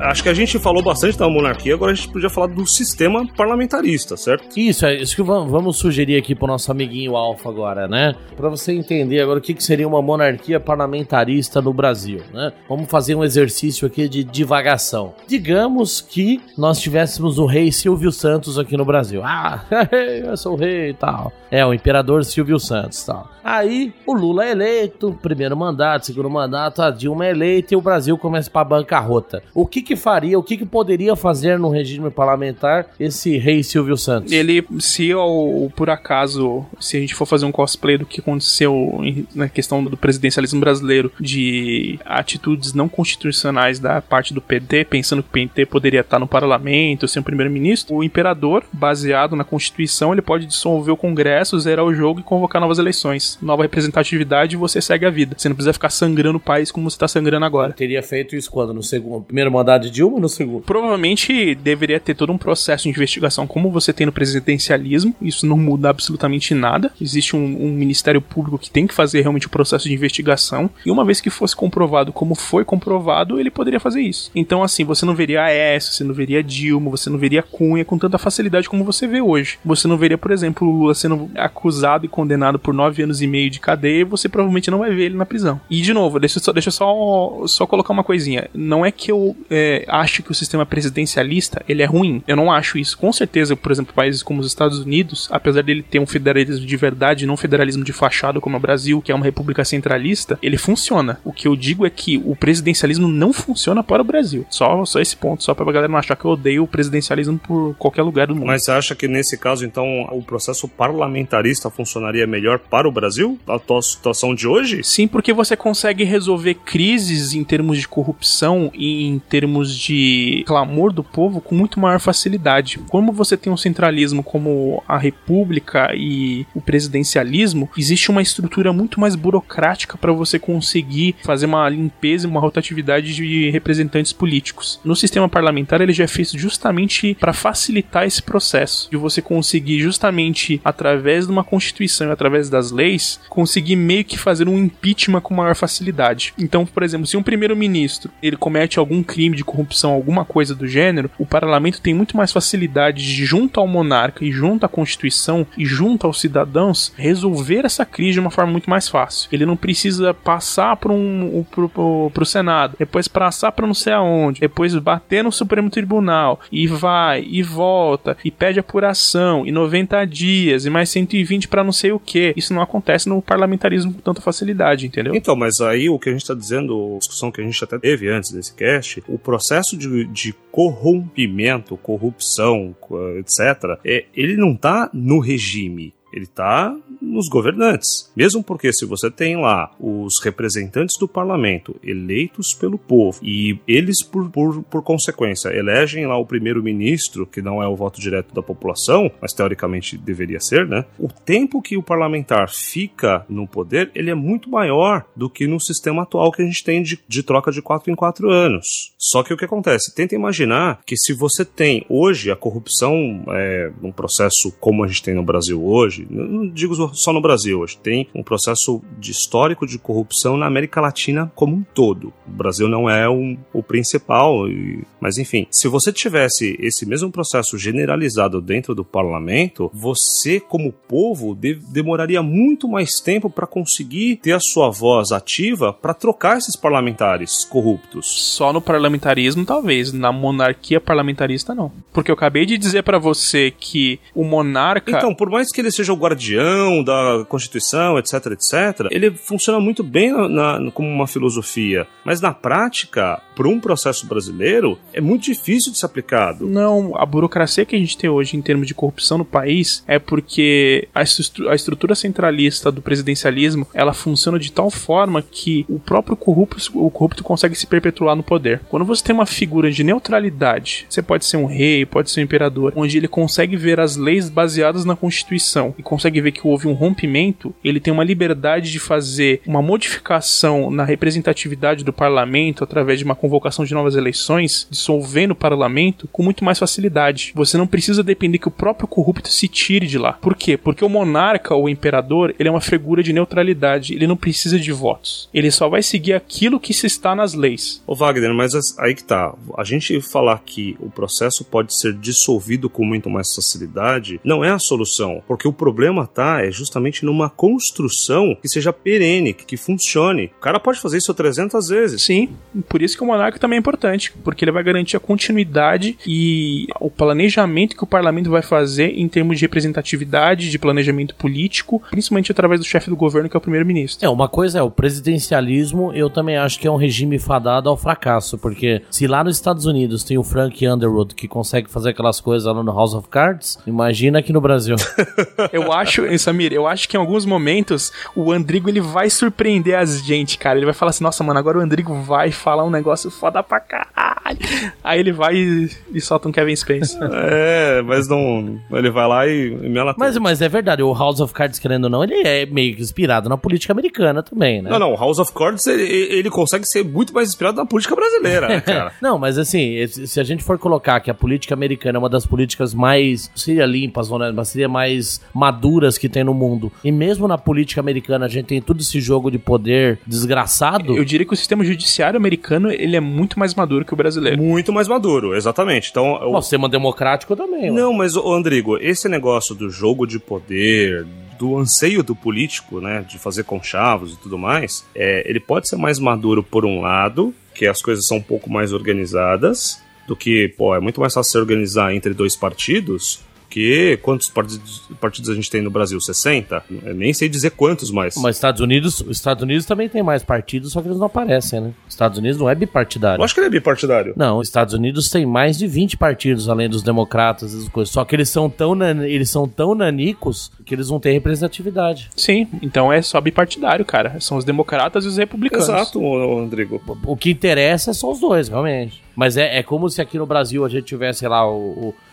Acho que a gente falou bastante da monarquia, agora a gente podia falar do sistema parlamentarista, certo? Isso, é isso que vamos, sugerir aqui pro nosso amiguinho Alfa agora, né? Pra você entender agora o que, que seria uma monarquia parlamentarista no Brasil, né? Vamos fazer um exercício aqui de divagação. Digamos que nós tivéssemos o rei Silvio Santos aqui no Brasil. Ah, <laughs> eu sou o rei e tal. É, o imperador Silvio Santos e tal. Aí o Lula é eleito, primeiro mandato, segundo mandato, a Dilma é eleita e o Brasil começa pra bancarrota. O que que faria, o que que poderia fazer no regime parlamentar esse rei Silvio Santos? Ele, se ao, por acaso, se a gente for fazer um cosplay do que aconteceu na questão do presidencialismo brasileiro, de atitudes não constitucionais da parte do PT, pensando que o PT poderia estar no parlamento, ser um primeiro-ministro, o imperador, baseado na Constituição, ele pode dissolver o Congresso, zerar o jogo e convocar novas eleições. Nova representatividade e você segue a vida. Você não precisa ficar sangrando o país como você está sangrando agora. Teria feito isso quando? No segundo, primeiro mandato de no segundo? Provavelmente deveria ter todo um processo de investigação como você tem no presidencialismo. Isso não muda absolutamente nada. Existe um, um Ministério Público que tem que fazer realmente o processo de investigação. E uma vez que fosse comprovado como foi comprovado, ele poderia fazer isso. Então, assim, você não veria Aécio, você não veria Dilma, você não veria Cunha com tanta facilidade como você vê hoje. Você não veria, por exemplo, o Lula sendo acusado e condenado por nove anos e meio de cadeia você provavelmente não vai ver ele na prisão. E, de novo, deixa eu só, deixa só, só colocar uma coisinha. Não é que eu é, é, acha que o sistema presidencialista ele é ruim. Eu não acho isso. Com certeza, por exemplo, países como os Estados Unidos, apesar dele ter um federalismo de verdade, não um federalismo de fachada como o Brasil, que é uma república centralista, ele funciona. O que eu digo é que o presidencialismo não funciona para o Brasil. Só, só esse ponto, só pra galera não achar que eu odeio o presidencialismo por qualquer lugar do mundo. Mas você acha que nesse caso, então, o processo parlamentarista funcionaria melhor para o Brasil? A tua situação de hoje? Sim, porque você consegue resolver crises em termos de corrupção e em termos de clamor do povo com muito maior facilidade. Como você tem um centralismo como a república e o presidencialismo, existe uma estrutura muito mais burocrática para você conseguir fazer uma limpeza e uma rotatividade de representantes políticos. No sistema parlamentar, ele já é feito justamente para facilitar esse processo, de você conseguir justamente através de uma constituição e através das leis, conseguir meio que fazer um impeachment com maior facilidade. Então, por exemplo, se um primeiro-ministro ele comete algum crime de corrupção, alguma coisa do gênero, o parlamento tem muito mais facilidade de junto ao monarca e junto à constituição e junto aos cidadãos resolver essa crise de uma forma muito mais fácil. Ele não precisa passar para um pro, pro, pro Senado, depois passar para não sei aonde, depois bater no Supremo Tribunal e vai e volta e pede apuração e 90 dias e mais 120 para não sei o que. Isso não acontece no parlamentarismo com tanta facilidade, entendeu? Então, mas aí o que a gente está dizendo, discussão que a gente até teve antes desse cast, o processo de, de corrompimento, corrupção, etc., é, ele não tá no regime. Ele está nos governantes. Mesmo porque, se você tem lá os representantes do parlamento eleitos pelo povo e eles, por, por, por consequência, elegem lá o primeiro-ministro, que não é o voto direto da população, mas teoricamente deveria ser, né? O tempo que o parlamentar fica no poder, ele é muito maior do que no sistema atual que a gente tem de, de troca de quatro em quatro anos. Só que o que acontece? Tenta imaginar que se você tem hoje a corrupção é, num processo como a gente tem no Brasil hoje, não digo só no Brasil, hoje tem um processo de histórico de corrupção na América Latina como um todo. O Brasil não é um, o principal, e, mas enfim, se você tivesse esse mesmo processo generalizado dentro do parlamento, você, como povo, de, demoraria muito mais tempo para conseguir ter a sua voz ativa para trocar esses parlamentares corruptos. Só no parlamentarismo, talvez. Na monarquia parlamentarista, não. Porque eu acabei de dizer para você que o monarca. Então, por mais que ele seja o guardião da Constituição, etc, etc, ele funciona muito bem na, na, como uma filosofia. Mas na prática, para um processo brasileiro, é muito difícil de ser aplicado. Não, a burocracia que a gente tem hoje em termos de corrupção no país é porque a, estru a estrutura centralista do presidencialismo ela funciona de tal forma que o próprio corrupto, o corrupto consegue se perpetuar no poder. Quando você tem uma figura de neutralidade, você pode ser um rei, pode ser um imperador, onde ele consegue ver as leis baseadas na Constituição e consegue ver que houve um rompimento, ele tem uma liberdade de fazer uma modificação na representatividade do parlamento através de uma convocação de novas eleições, dissolvendo o parlamento com muito mais facilidade. Você não precisa depender que o próprio corrupto se tire de lá. Por quê? Porque o monarca ou o imperador, ele é uma figura de neutralidade, ele não precisa de votos. Ele só vai seguir aquilo que se está nas leis. Ô Wagner, mas aí que tá. A gente falar que o processo pode ser dissolvido com muito mais facilidade não é a solução, porque o problema tá é justamente numa construção que seja perene, que funcione. O cara pode fazer isso 300 vezes. Sim, por isso que o monarca também é importante, porque ele vai garantir a continuidade e o planejamento que o parlamento vai fazer em termos de representatividade, de planejamento político, principalmente através do chefe do governo, que é o primeiro-ministro. É, uma coisa é o presidencialismo, eu também acho que é um regime fadado ao fracasso, porque se lá nos Estados Unidos tem o Frank Underwood que consegue fazer aquelas coisas lá no House of Cards, imagina aqui no Brasil. <laughs> Eu acho, Samir, eu acho que em alguns momentos o Andrigo ele vai surpreender as gente, cara. Ele vai falar assim: nossa, mano, agora o Andrigo vai falar um negócio foda pra caralho. Aí ele vai e, e solta um Kevin Spacey. <laughs> É, mas não. Ele vai lá e, e mela Mas, mas é verdade, o House of Cards, querendo ou não, ele é meio que inspirado na política americana também, né? Não, não, House of Cards ele, ele consegue ser muito mais inspirado na política brasileira, cara? <laughs> Não, mas assim, se a gente for colocar que a política americana é uma das políticas mais, seria limpas, mas seria mais maduras que tem no mundo, e mesmo na política americana a gente tem todo esse jogo de poder desgraçado, Eu diria que o sistema judiciário americano ele é muito mais maduro que o brasileiro. Muito mais maduro, exatamente. Então, o- o sistema democrático também, ué. Não, mas, ô, Andrigo, esse negócio do jogo de poder, do anseio do político, né, de fazer conchavos e tudo mais, é, ele pode ser mais maduro por um lado, porque as coisas são um pouco mais organizadas do que, pô, é muito mais fácil se organizar entre dois partidos que quantos partidos, partidos a gente tem no Brasil? 60? Eu nem sei dizer quantos mais. Mas Estados Unidos, os Estados Unidos também tem mais partidos, só que eles não aparecem, né? Os Estados Unidos não é bipartidário. Eu acho que ele é bipartidário. Não, os Estados Unidos tem mais de 20 partidos, além dos democratas e as coisas. Só que eles são tão, nan- eles são tão nanicos que eles não têm representatividade. Sim, então é só bipartidário, cara. São os democratas e os republicanos. Exato, Rodrigo. O que interessa são os dois, realmente. Mas é, é como se aqui no Brasil a gente tivesse, sei lá, o,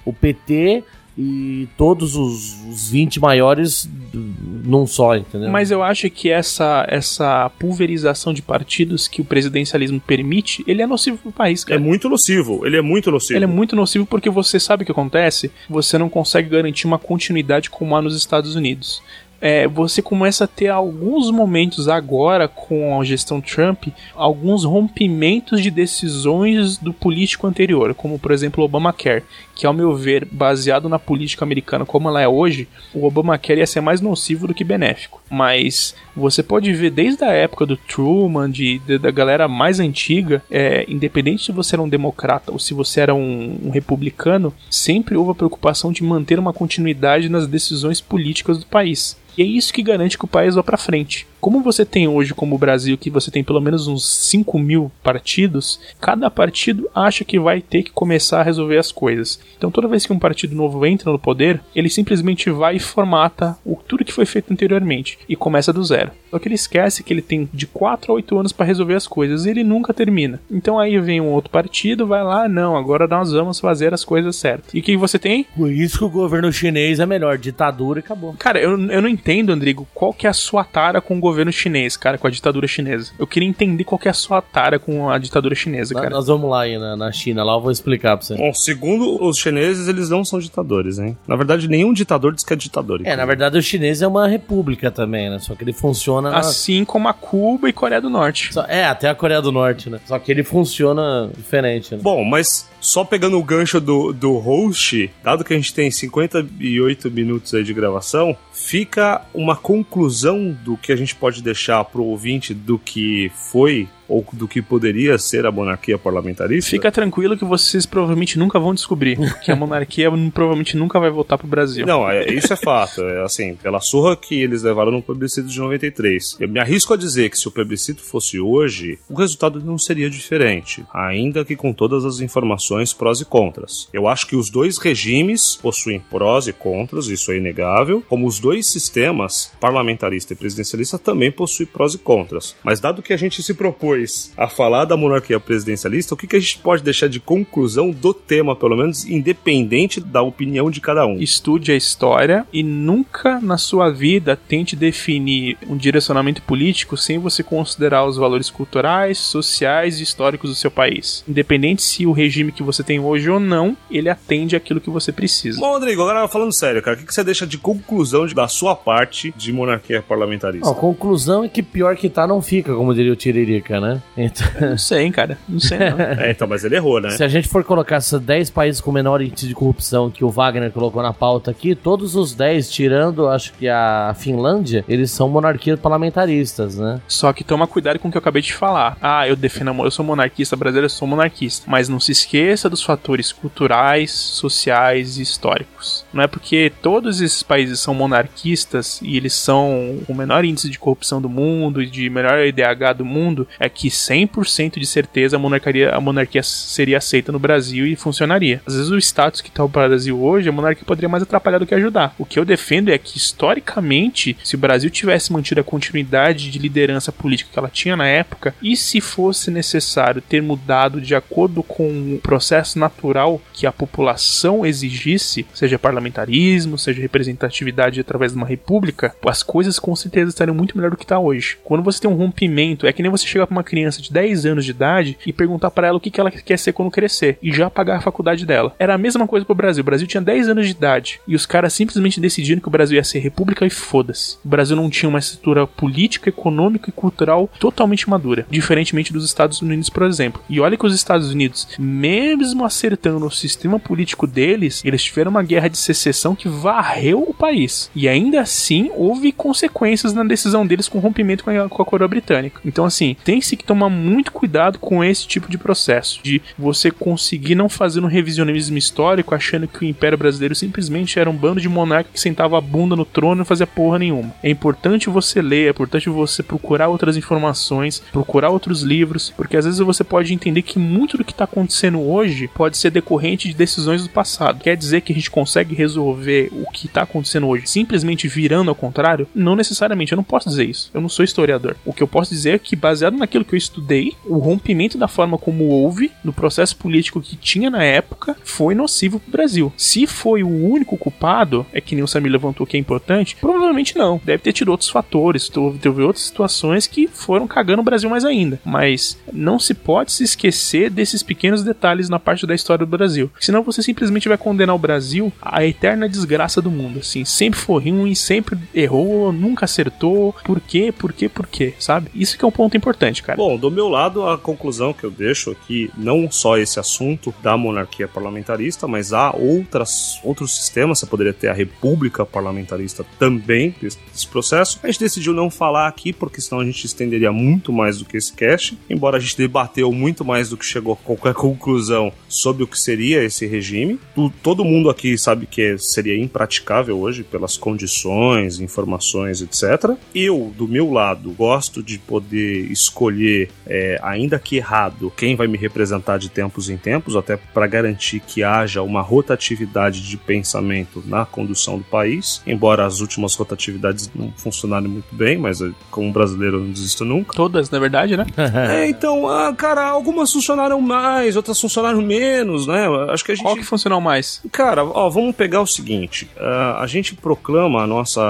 o, o PT e todos os, os 20 maiores num só, entendeu? Mas eu acho que essa, essa pulverização de partidos que o presidencialismo permite, ele é nocivo pro país, É cara. muito nocivo, ele é muito nocivo. Ele é muito nocivo porque você sabe o que acontece? Você não consegue garantir uma continuidade como há nos Estados Unidos. É, você começa a ter alguns momentos agora com a gestão Trump, alguns rompimentos de decisões do político anterior, como por exemplo o Obamacare, que ao meu ver, baseado na política americana como ela é hoje, o Obamacare ia ser mais nocivo do que benéfico. Mas você pode ver desde a época do Truman, de, de- da galera mais antiga, é, independente se você era um democrata ou se você era um, um republicano, sempre houve a preocupação de manter uma continuidade nas decisões políticas do país. E é isso que garante que o país vá pra frente. Como você tem hoje, como o Brasil, que você tem pelo menos uns 5 mil partidos, cada partido acha que vai ter que começar a resolver as coisas. Então, toda vez que um partido novo entra no poder, ele simplesmente vai e formata o, tudo que foi feito anteriormente e começa do zero. Só que ele esquece que ele tem de 4 a 8 anos para resolver as coisas e ele nunca termina. Então, aí vem um outro partido, vai lá, não, agora nós vamos fazer as coisas certas. E o que você tem? Por isso que o governo chinês é melhor, ditadura e acabou. Cara, eu, eu não entendo, Andrigo, qual que é a sua tara com o governo chinês, cara, com a ditadura chinesa. Eu queria entender qual que é a sua tara com a ditadura chinesa, Na- cara. Nós vamos lá aí na, na China, lá eu vou explicar pra você. Bom, segundo os chineses, eles não são ditadores, hein? Na verdade, nenhum ditador diz que é ditador. É, na verdade o chinês é uma república também, né? Só que ele funciona... na- Assim como a Cuba e Coreia do Norte. Só- É, até a Coreia do Norte, né? Só que ele funciona diferente, né? Bom, mas só pegando o gancho do, do host, dado que a gente tem 58 minutos aí de gravação, fica uma conclusão do que a gente pode deixar pro ouvinte do que foi ou do que poderia ser a monarquia parlamentarista? Fica tranquilo que vocês provavelmente nunca vão descobrir que a monarquia provavelmente nunca vai voltar pro Brasil. Não, é, isso é fato. É assim, pela surra que eles levaram no plebiscito de 93. Eu me arrisco a dizer que se o plebiscito fosse hoje, o resultado não seria diferente, ainda que com todas as informações prós e contras. Eu acho que os dois regimes possuem prós e contras, isso é inegável, como os dois sistemas, parlamentarista e presidencialista, também possuem prós e contras. Mas dado que a gente se propôs a falar da monarquia presidencialista, o que, que a gente pode deixar de conclusão do tema, pelo menos independente da opinião de cada um? Estude a história e nunca na sua vida tente definir um direcionamento político sem você considerar os valores culturais, sociais e históricos do seu país. Independente se o regime que você tem hoje ou não, ele atende aquilo que você precisa. Bom, Rodrigo, agora falando sério, cara, o que que você deixa de conclusão de- da sua parte de monarquia parlamentarista? A conclusão é que pior que tá não fica, como diria o Tiririca, né? Então, Não sei, hein, cara. Não sei não. <laughs> É, então, mas ele errou, né? se a gente for colocar esses 10 países com menor índice de corrupção que o Wagner colocou na pauta aqui, todos os 10, tirando acho que a Finlândia, eles são monarquias parlamentaristas, né? Só que toma cuidado com o que eu acabei de falar. Ah, eu defendo eu sou monarquista brasileiro, eu sou monarquista. Mas não se esqueça dos fatores culturais, sociais e históricos. Não é porque todos esses países são monarquistas e eles são o menor índice de corrupção do mundo e de melhor IDH do mundo, é que 100% de certeza a monarquia, a monarquia seria aceita no Brasil e funcionaria. Às vezes o status que tá o Brasil hoje, a monarquia poderia mais atrapalhar do que ajudar. O que eu defendo é que historicamente, se o Brasil tivesse mantido a continuidade de liderança política que ela tinha na época, e se fosse necessário ter mudado de acordo com o processo natural que a população exigisse, seja parlamentarismo, seja representatividade através de uma república, as coisas com certeza estariam muito melhor do que está hoje. Quando você tem um rompimento, é que nem você chegar para uma criança de 10 anos de idade e perguntar para ela o que ela quer ser quando crescer e já pagar a faculdade dela. Era a mesma coisa pro Brasil. O Brasil tinha 10 anos de idade e os caras simplesmente decidiram que o Brasil ia ser república e foda-se. O Brasil não tinha uma estrutura política, econômica e cultural totalmente madura, diferentemente dos Estados Unidos, por exemplo. E olha que os Estados Unidos, mesmo acertando o sistema político deles, eles tiveram uma guerra de secessão que varreu o país. E ainda assim houve consequências na decisão deles com o rompimento com a, com a coroa britânica. Então, assim, tem se tem que tomar muito cuidado com esse tipo de processo, de você conseguir não fazer um revisionismo histórico achando que o Império Brasileiro simplesmente era um bando de monarca que sentava a bunda no trono e não fazia porra nenhuma. É importante você ler, é importante você procurar outras informações, procurar outros livros, porque às vezes você pode entender que muito do que está acontecendo hoje pode ser decorrente de decisões do passado. Quer dizer que a gente consegue resolver o que está acontecendo hoje simplesmente virando ao contrário? Não necessariamente, eu não posso dizer isso. Eu não sou historiador. O que eu posso dizer é que, baseado naquilo que eu estudei, o rompimento da forma como houve no processo político que tinha na época foi nocivo para o Brasil. Se foi o único culpado, é que nem o Samir levantou que é importante, provavelmente não. Deve ter tido outros fatores, teve outras situações que foram cagando o Brasil mais ainda. Mas não se pode se esquecer desses pequenos detalhes na parte da história do Brasil. Senão você simplesmente vai condenar o Brasil à eterna desgraça do mundo. Assim, sempre foi ruim, sempre errou, nunca acertou. Por quê? Por quê? Por quê? Sabe? Isso que é um ponto importante, cara. Bom, do meu lado, a conclusão que eu deixo aqui, não só esse assunto da monarquia parlamentarista, mas há outras, outros sistemas. Você poderia ter a república parlamentarista também desse, desse processo. A gente decidiu não falar aqui, porque senão a gente estenderia muito mais do que esse cast. Embora a gente debateu muito mais do que chegou a qualquer <laughs> conclusão sobre o que seria esse regime. Todo mundo aqui sabe que seria impraticável hoje pelas condições, informações, etc. Eu, do meu lado, gosto de poder escolher, é, ainda que errado, quem vai me representar de tempos em tempos, até para garantir que haja uma rotatividade de pensamento na condução do país. Embora as últimas rotatividades não funcionarem muito bem, mas eh, como brasileiro eu não desisto nunca. Todas, na verdade, né? <laughs> É, então, ah, cara, algumas funcionaram mais, outras funcionaram menos, né? Acho que a gente. Qual que funcionou mais? Cara, ó, vamos pegar o seguinte: ah, a gente proclama a nossa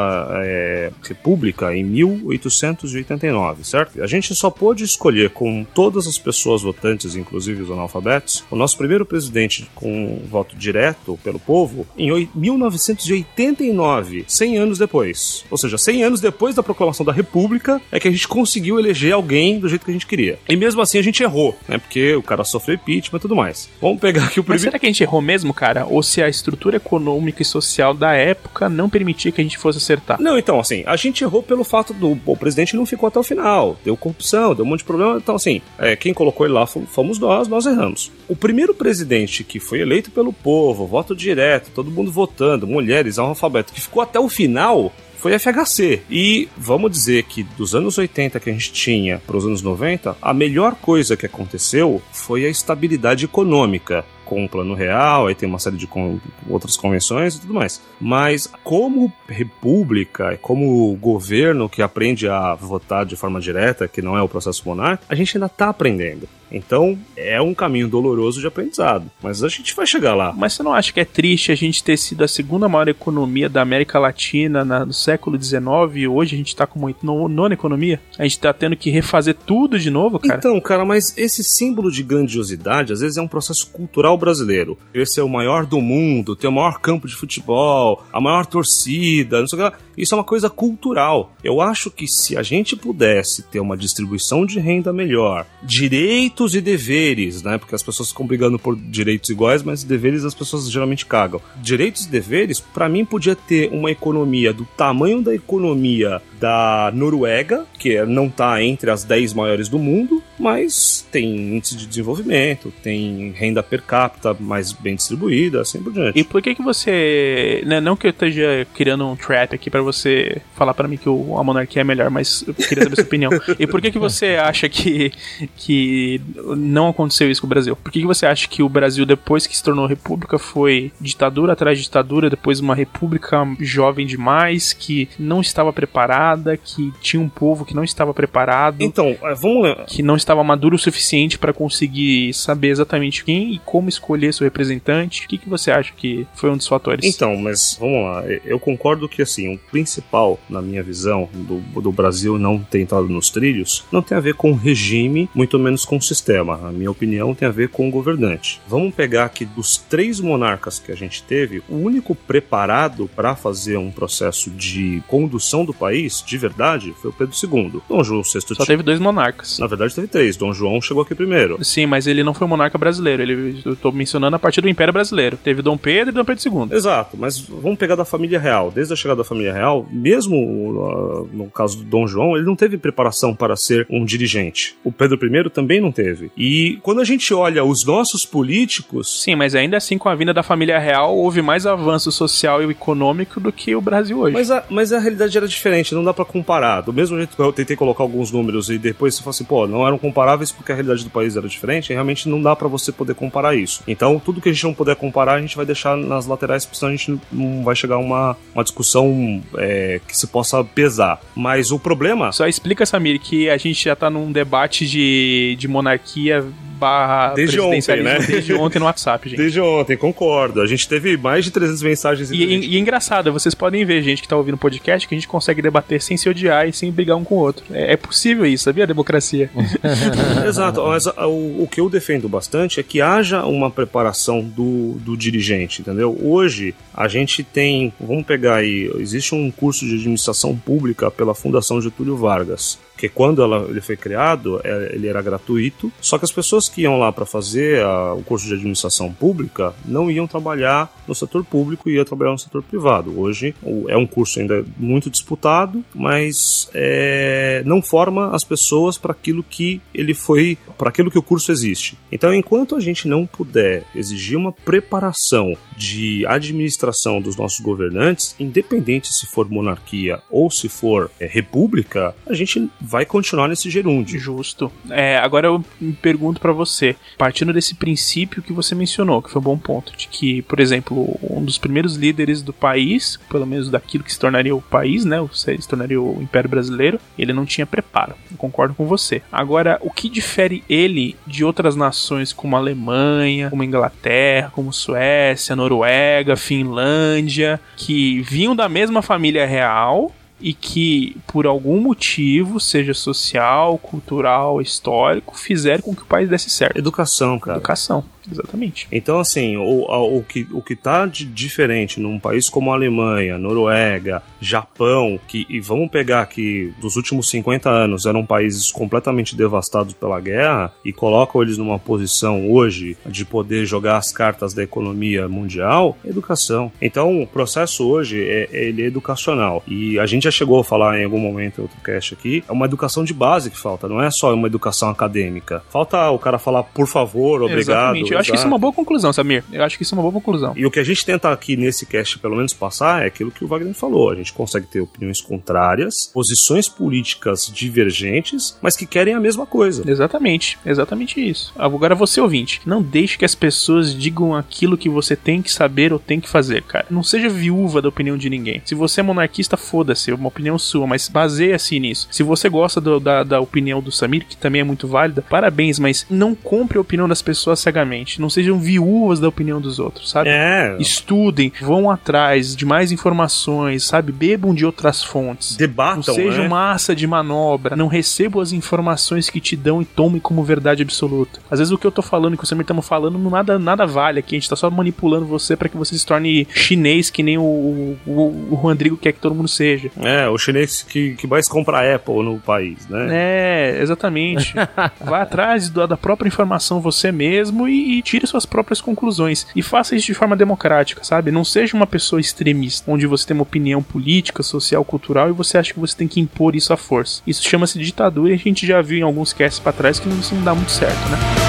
é, república em 1889, certo? A gente só pôde escolher com todas as pessoas votantes, inclusive os analfabetos, o nosso primeiro presidente com voto direto pelo povo em oi- 1989, 100 anos depois. Ou seja, 100 anos depois da proclamação da república é que a gente conseguiu eleger alguém do jeito que a gente queria. E mesmo assim a gente errou, né? Porque o cara sofreu impeachment e tudo mais. Vamos pegar aqui o Mas primeiro. será que a gente errou mesmo, cara? Ou se a estrutura econômica e social da época não permitia que a gente fosse acertar? Não, então, assim, a gente errou pelo fato do o presidente não ficou até o final, deu corrupção, deu um monte de problema. Então, assim, é, quem colocou ele lá fo- fomos nós, nós erramos. O primeiro presidente que foi eleito pelo povo, voto direto, todo mundo votando, mulheres, analfabeto, que ficou até o final. Foi FHC. E vamos dizer que dos anos 80 que a gente tinha para os anos 90, a melhor coisa que aconteceu foi a estabilidade econômica com o plano real, aí tem uma série de con- outras convenções e tudo mais. Mas como república, como governo que aprende a votar de forma direta, que não é o processo monárquico, a gente ainda está aprendendo. Então é um caminho doloroso de aprendizado, mas a gente vai chegar lá. Mas você não acha que é triste a gente ter sido a segunda maior economia da América Latina na- no século XIX e hoje a gente tá com uma no- nona economia? A gente tá tendo que refazer tudo de novo, cara? Então, cara, mas esse símbolo de grandiosidade às vezes é um processo cultural brasileiro. Esse é o maior do mundo, tem o maior campo de futebol, a maior torcida, não sei o que lá. Isso é uma coisa cultural. Eu acho que se a gente pudesse ter uma distribuição de renda melhor, direitos e deveres, né? Porque as pessoas ficam brigando por direitos iguais, mas deveres as pessoas geralmente cagam. Direitos e deveres, pra mim, podia ter uma economia do tamanho da economia da Noruega, que é- não tá entre as 10 maiores do mundo, mas tem índice de desenvolvimento, tem renda per capita mais bem distribuída, assim por diante. E por que que você, né, não que eu esteja criando um trap aqui pra você falar pra mim que o, a monarquia é melhor, mas eu queria saber sua opinião. <laughs> E por que que você acha que que não aconteceu isso com o Brasil? Por que que você acha que o Brasil depois que se tornou república foi ditadura atrás de ditadura, depois uma república jovem demais que não estava preparada, que tinha um povo que não estava preparado? Então, é, vamos lembrar. que não estava maduro o suficiente para conseguir saber exatamente quem e como escolher seu representante. O que, que você acha que foi um dos fatores? Então, mas vamos lá. Eu concordo que assim, o principal, na minha visão, do, do Brasil não ter entrado nos trilhos, não tem a ver com o regime, muito menos com o sistema. Na minha opinião, tem a ver com o governante. Vamos pegar que dos três monarcas que a gente teve, o único preparado para fazer um processo de condução do país, de verdade, foi o Pedro II. Dom João VI Só teve dois monarcas. Na verdade, teve três. Dom João chegou aqui primeiro. Sim, mas ele não foi monarca brasileiro. Ele, eu tô mencionando a partir do Império Brasileiro. Teve Dom Pedro e Dom Pedro II. Exato, mas vamos pegar da família real. Desde a chegada da família real, mesmo uh, no caso do Dom João, ele não teve preparação para ser um dirigente. O Pedro I também não teve. E quando a gente olha os nossos políticos, Sim, mas ainda assim, com a vinda da família real, houve mais avanço social e econômico do que o Brasil hoje. Mas a, mas a realidade era diferente, não dá pra comparar. Do mesmo jeito que eu tentei colocar alguns números e depois você fala assim, pô, não eram comparáveis porque a realidade do país era diferente, realmente não dá pra você poder comparar isso. Então, tudo que a gente não puder comparar, a gente vai deixar nas laterais, porque senão a gente não vai chegar a uma, uma discussão é, que se possa pesar. Mas o problema. Só explica, Samir, que a gente já tá num debate de, de monarquia barra Desde ontem, né? desde ontem no WhatsApp, <laughs> gente. Desde ontem, concordo. A gente teve mais de 300 mensagens. E, e- e engraçado, vocês podem ver, gente que tá ouvindo o podcast, que a gente consegue debater sem se odiar e sem brigar um com o outro. É, é possível isso, sabia? A democracia. <laughs> Exato, <laughs> mas a- o, o que eu defendo bastante é que haja uma preparação do, do dirigente, entendeu? Hoje a gente tem, vamos pegar aí, existe um curso de administração pública pela Fundação Getúlio Vargas. Que quando ela, ele foi criado, é, ele era gratuito. Só que as pessoas que iam lá para fazer a- o curso de administração pública não iam trabalhar no setor público, iam trabalhar no setor privado. Hoje é um curso ainda muito disputado, mas é, não forma as pessoas para aquilo que ele foi, para aquilo que o curso existe. Então, enquanto a gente não puder exigir uma preparação de administração dos nossos governantes, independente se for monarquia ou se for é, república, a gente vai continuar nesse gerúndio. Justo. É, agora eu me pergunto pra você, partindo desse princípio que você mencionou, que foi um bom ponto, de que, por exemplo, um dos primeiros líderes do país, pelo menos daquilo que se tornaria o país, né, se tornaria o Império Brasileiro, ele não tinha preparo. Eu concordo com você. Agora, o que difere ele de outras nações como a Alemanha, como a Inglaterra, como Suécia, Noruega, Finlândia, que vinham da mesma família real e que, por algum motivo, seja social, cultural, histórico, fizeram com que o país desse certo. Educação, cara. Educação, exatamente. Então, assim, o, a- o, que, o que tá de diferente num país como a Alemanha, Noruega, Japão, que, e vamos pegar aqui, dos últimos 50 anos, eram países completamente devastados pela guerra, e colocam eles numa posição hoje de poder jogar as cartas da economia mundial, é educação. Então, o processo hoje, é, ele é educacional. E a gente já chegou a falar em algum momento em outro cast aqui, é uma educação de base que falta, não é só uma educação acadêmica. Falta o cara falar, por favor, obrigado. exatamente. Eu acho que isso é uma boa conclusão, Samir. Eu acho que isso é uma boa conclusão. E o que a gente tenta aqui nesse cast, pelo menos, passar é aquilo que o Wagner falou. A gente consegue ter opiniões contrárias, posições políticas divergentes, mas que querem a mesma coisa. Exatamente, exatamente isso. Agora você ouvinte, não deixe que as pessoas digam aquilo que você tem que saber ou tem que fazer, cara. Não seja viúva da opinião de ninguém. Se você é monarquista, foda-se, é uma opinião sua, mas baseia-se nisso. Se você gosta do- da, da opinião do Samir, que também é muito válida, parabéns, mas não compre a opinião das pessoas cegamente. Não sejam viúvas da opinião dos outros, sabe? É, Estudem, vão atrás de mais informações, sabe? Bebam de outras fontes. debatam, Não seja né? massa de manobra. Não receba as informações que te dão e tome como verdade absoluta. Às vezes o que eu tô falando e que o Samir estamos falando nada, nada vale aqui. A gente tá só manipulando você para que você se torne chinês que nem o, o, o Rodrigo quer que todo mundo seja. É, o chinês que, que mais compra Apple no país, né? É, exatamente. <laughs> Vá atrás do- da própria informação você mesmo e, e tire suas próprias conclusões. E faça isso de forma democrática, sabe? Não seja uma pessoa extremista, onde você tem uma opinião política, social, cultural e você acha que você tem que impor isso à força. Isso chama-se ditadura e a gente já viu em alguns casts pra trás que isso não dá muito certo, né?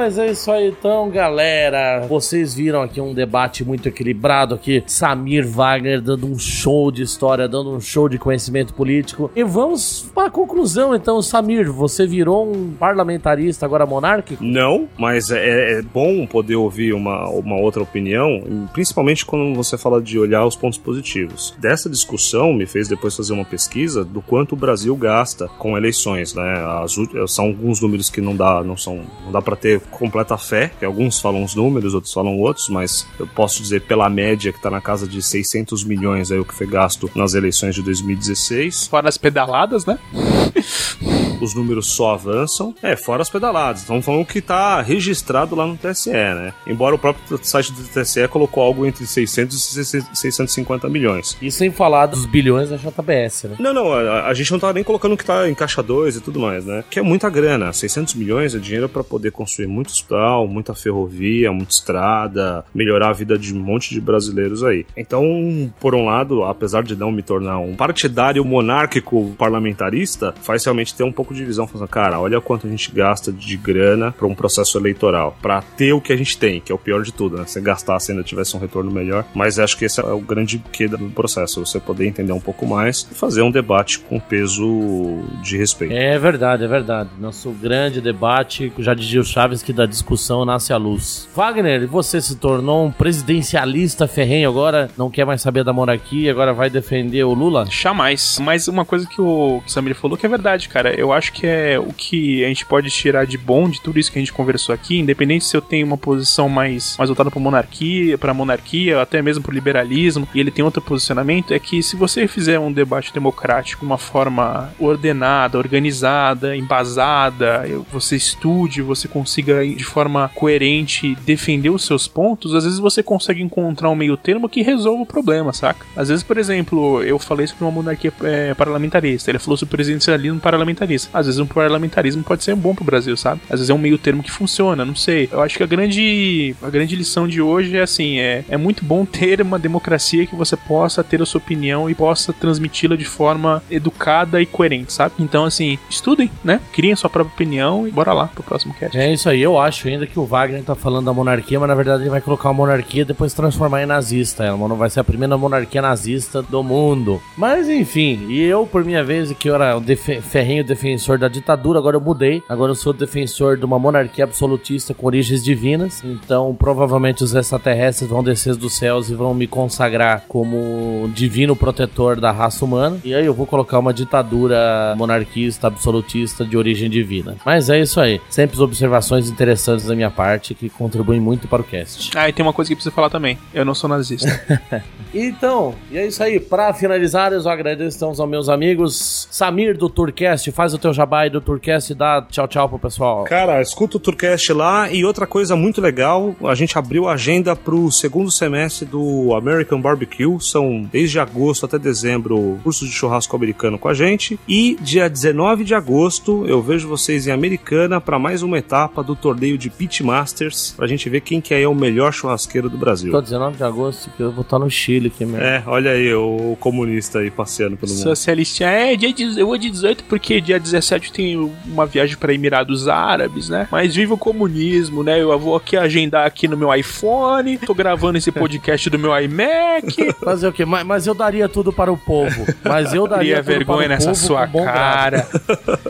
Mas é isso aí então, galera. Vocês viram aqui um debate muito equilibrado aqui. Samir Wagner dando um show de história, dando um show de conhecimento político. E vamos para a conclusão então, Samir. Você virou um parlamentarista agora monárquico? Não, mas é, é bom poder ouvir uma, uma outra opinião, principalmente quando você fala de olhar os pontos positivos. Dessa discussão me fez depois fazer uma pesquisa do quanto o Brasil gasta com eleições, né? As são alguns números que não dá, não são não, dá pra ter completa fé, que alguns falam os números, outros falam outros, mas eu posso dizer pela média que tá na casa de 600 milhões aí o que foi gasto nas eleições de 2016. Fora as pedaladas, né? <laughs> Os números só avançam. É, fora as pedaladas. Estamos falando que tá registrado lá no TSE, né? Embora o próprio site do TSE colocou algo entre 600 e 650 milhões. E sem falar dos bilhões da JBS, né? Não, não, a, a gente não tá nem colocando que tá em caixa 2 e tudo mais, né? Que é muita grana. 600 milhões é dinheiro para poder construir muito hospital, muita ferrovia, muita estrada, melhorar a vida de um monte de brasileiros aí. Então, por um lado, apesar de não me tornar um partidário monárquico parlamentarista, faz realmente ter um pouco de visão, falando, cara, olha quanto a gente gasta de grana para um processo eleitoral, para ter o que a gente tem, que é o pior de tudo, né? Se gastasse ainda tivesse um retorno melhor, mas acho que esse é o grande queda do processo, você poder entender um pouco mais e fazer um debate com peso de respeito. É verdade, é verdade. Nosso grande debate, já dizia o Chaves que da discussão nasce a luz. Wagner, você se tornou um presidencialista ferrenho agora, não quer mais saber da monarquia, agora vai defender o Lula? Jamais. Mas uma coisa que o, que o Samir falou que é verdade, cara. Eu acho que é o que a gente pode tirar de bom de tudo isso que a gente conversou aqui, independente se eu tenho uma posição mais, mais voltada para monarquia, para monarquia, até mesmo para liberalismo, e ele tem outro posicionamento, é que se você fizer um debate democrático de uma forma ordenada, organizada, embasada, você estude, você consiga de forma coerente defender os seus pontos, às vezes você consegue encontrar um meio termo que resolva o problema, saca? Às vezes, por exemplo, eu falei sobre uma monarquia é, parlamentarista, ele falou sobre presidencialismo parlamentarista. Às vezes um parlamentarismo pode ser bom pro Brasil, sabe? Às vezes é um meio termo que funciona, não sei. Eu acho que a grande, a grande lição de hoje é assim, é, é muito bom ter uma democracia que você possa ter a sua opinião e possa transmiti-la de forma educada e coerente, sabe? Então, assim, estudem, né? Criem sua própria opinião e bora lá pro próximo cast. É isso aí, eu acho ainda que o Wagner tá falando da monarquia, mas na verdade ele vai colocar a monarquia e depois transformar em nazista. Ela não vai ser a primeira monarquia nazista do mundo. Mas enfim, e eu, por minha vez, que eu era o defe- ferrenho defensor da ditadura, agora eu mudei. Agora eu sou defensor de uma monarquia absolutista com origens divinas. Então, provavelmente os extraterrestres vão descer dos céus e vão me consagrar como divino protetor da raça humana. E aí eu vou colocar uma ditadura monarquista, absolutista de origem divina. Mas é isso aí. Sempre observações interessantes da minha parte que contribuem muito para o cast. Ah, e tem uma coisa que preciso falar também. Eu não sou nazista. <laughs> Então, e é isso aí. Para finalizar, eu agradeço aos meus amigos. Samir do Tourcast, faz o teu jabá aí do Tourcast e dá tchau tchau pro pessoal. Cara, escuta o Tourcast lá e outra coisa muito legal, a gente abriu a agenda pro segundo semestre do American Barbecue, são desde agosto até dezembro cursos de churrasco americano com a gente e dia 19 de agosto eu vejo vocês em Americana para mais uma etapa do torneio de Pit Masters, pra gente ver quem que é o melhor churrasqueiro do Brasil. Tô 19 de agosto que eu vou estar no Chile aqui mesmo. É, olha aí o comunista aí passeando pelo mundo. Socialistinha. É, dia, de- eu vou de 18 porque dia 17 tem uma viagem para Emirados Árabes, né? Mas viva o comunismo, né? Eu vou aqui agendar aqui no meu iPhone, tô gravando esse podcast do meu iMac. <laughs> Fazer o quê? Mas, mas eu daria tudo para o povo. Mas eu daria Cria tudo vergonha para o nessa povo sua com bom grado. cara.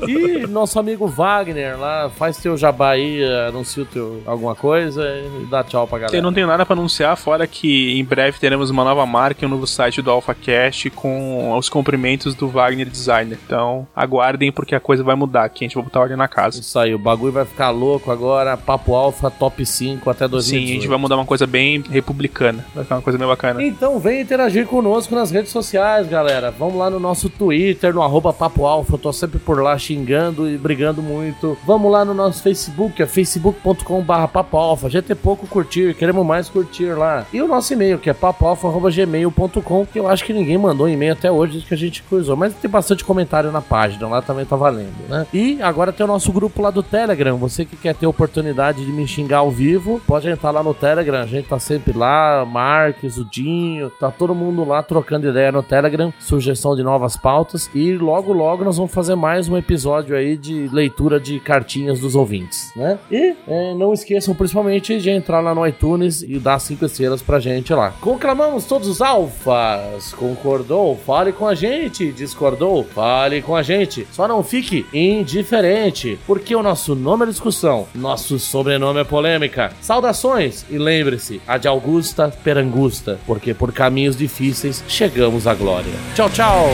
E nosso amigo Wagner lá, faz teu jabá aí, anuncia o teu, alguma coisa e dá tchau pra galera. Eu não tenho nada pra anunciar, fora que em breve teremos uma nova marca e um novo site do AlphaCast com os cumprimentos do Wagner Designer. Então, aguardem porque a coisa vai mudar aqui. A gente vai botar ordem na casa. Isso aí, o bagulho vai ficar louco agora. Papo Alfa Top 5 até 2018. Sim, a gente vai mudar uma coisa bem republicana. Vai ficar uma coisa bem bacana. Então vem interagir conosco nas redes sociais, galera. Vamos lá no nosso Twitter, no arroba Papo Alfa. Eu tô sempre por lá xingando e brigando muito. Vamos lá no nosso Facebook, é facebook.com barra Papo Alfa. Já tem pouco curtir, queremos mais curtir lá. E o nosso e-mail, que é papoalfa.gmail.com, que eu acho que ninguém mandou e-mail até hoje desde que a gente coisou. Mas tem bastante comentário na página, lá também tá valendo, né? E agora tem o nosso grupo lá do Telegram. Você que quer ter oportunidade de me xingar ao vivo, pode entrar lá no Telegram. A gente tá sempre lá, Marques, o Dinho, tá todo mundo lá trocando ideia no Telegram, sugestão de novas pautas. E logo, logo nós vamos fazer mais um episódio aí de leitura de cartinhas dos ouvintes, né? E é, não esqueçam principalmente de entrar lá no iTunes e dar cinco estrelas pra gente lá. Conclamamos todos os alfas. Concordou? Fale com a gente. Discordou? Fale com a gente. Só não fique indiferente, porque o nosso nome é discussão, nosso sobrenome é polêmica. Saudações e lembre-se, a de Augusta Perangusta, porque por caminhos difíceis chegamos à glória. Tchau, tchau.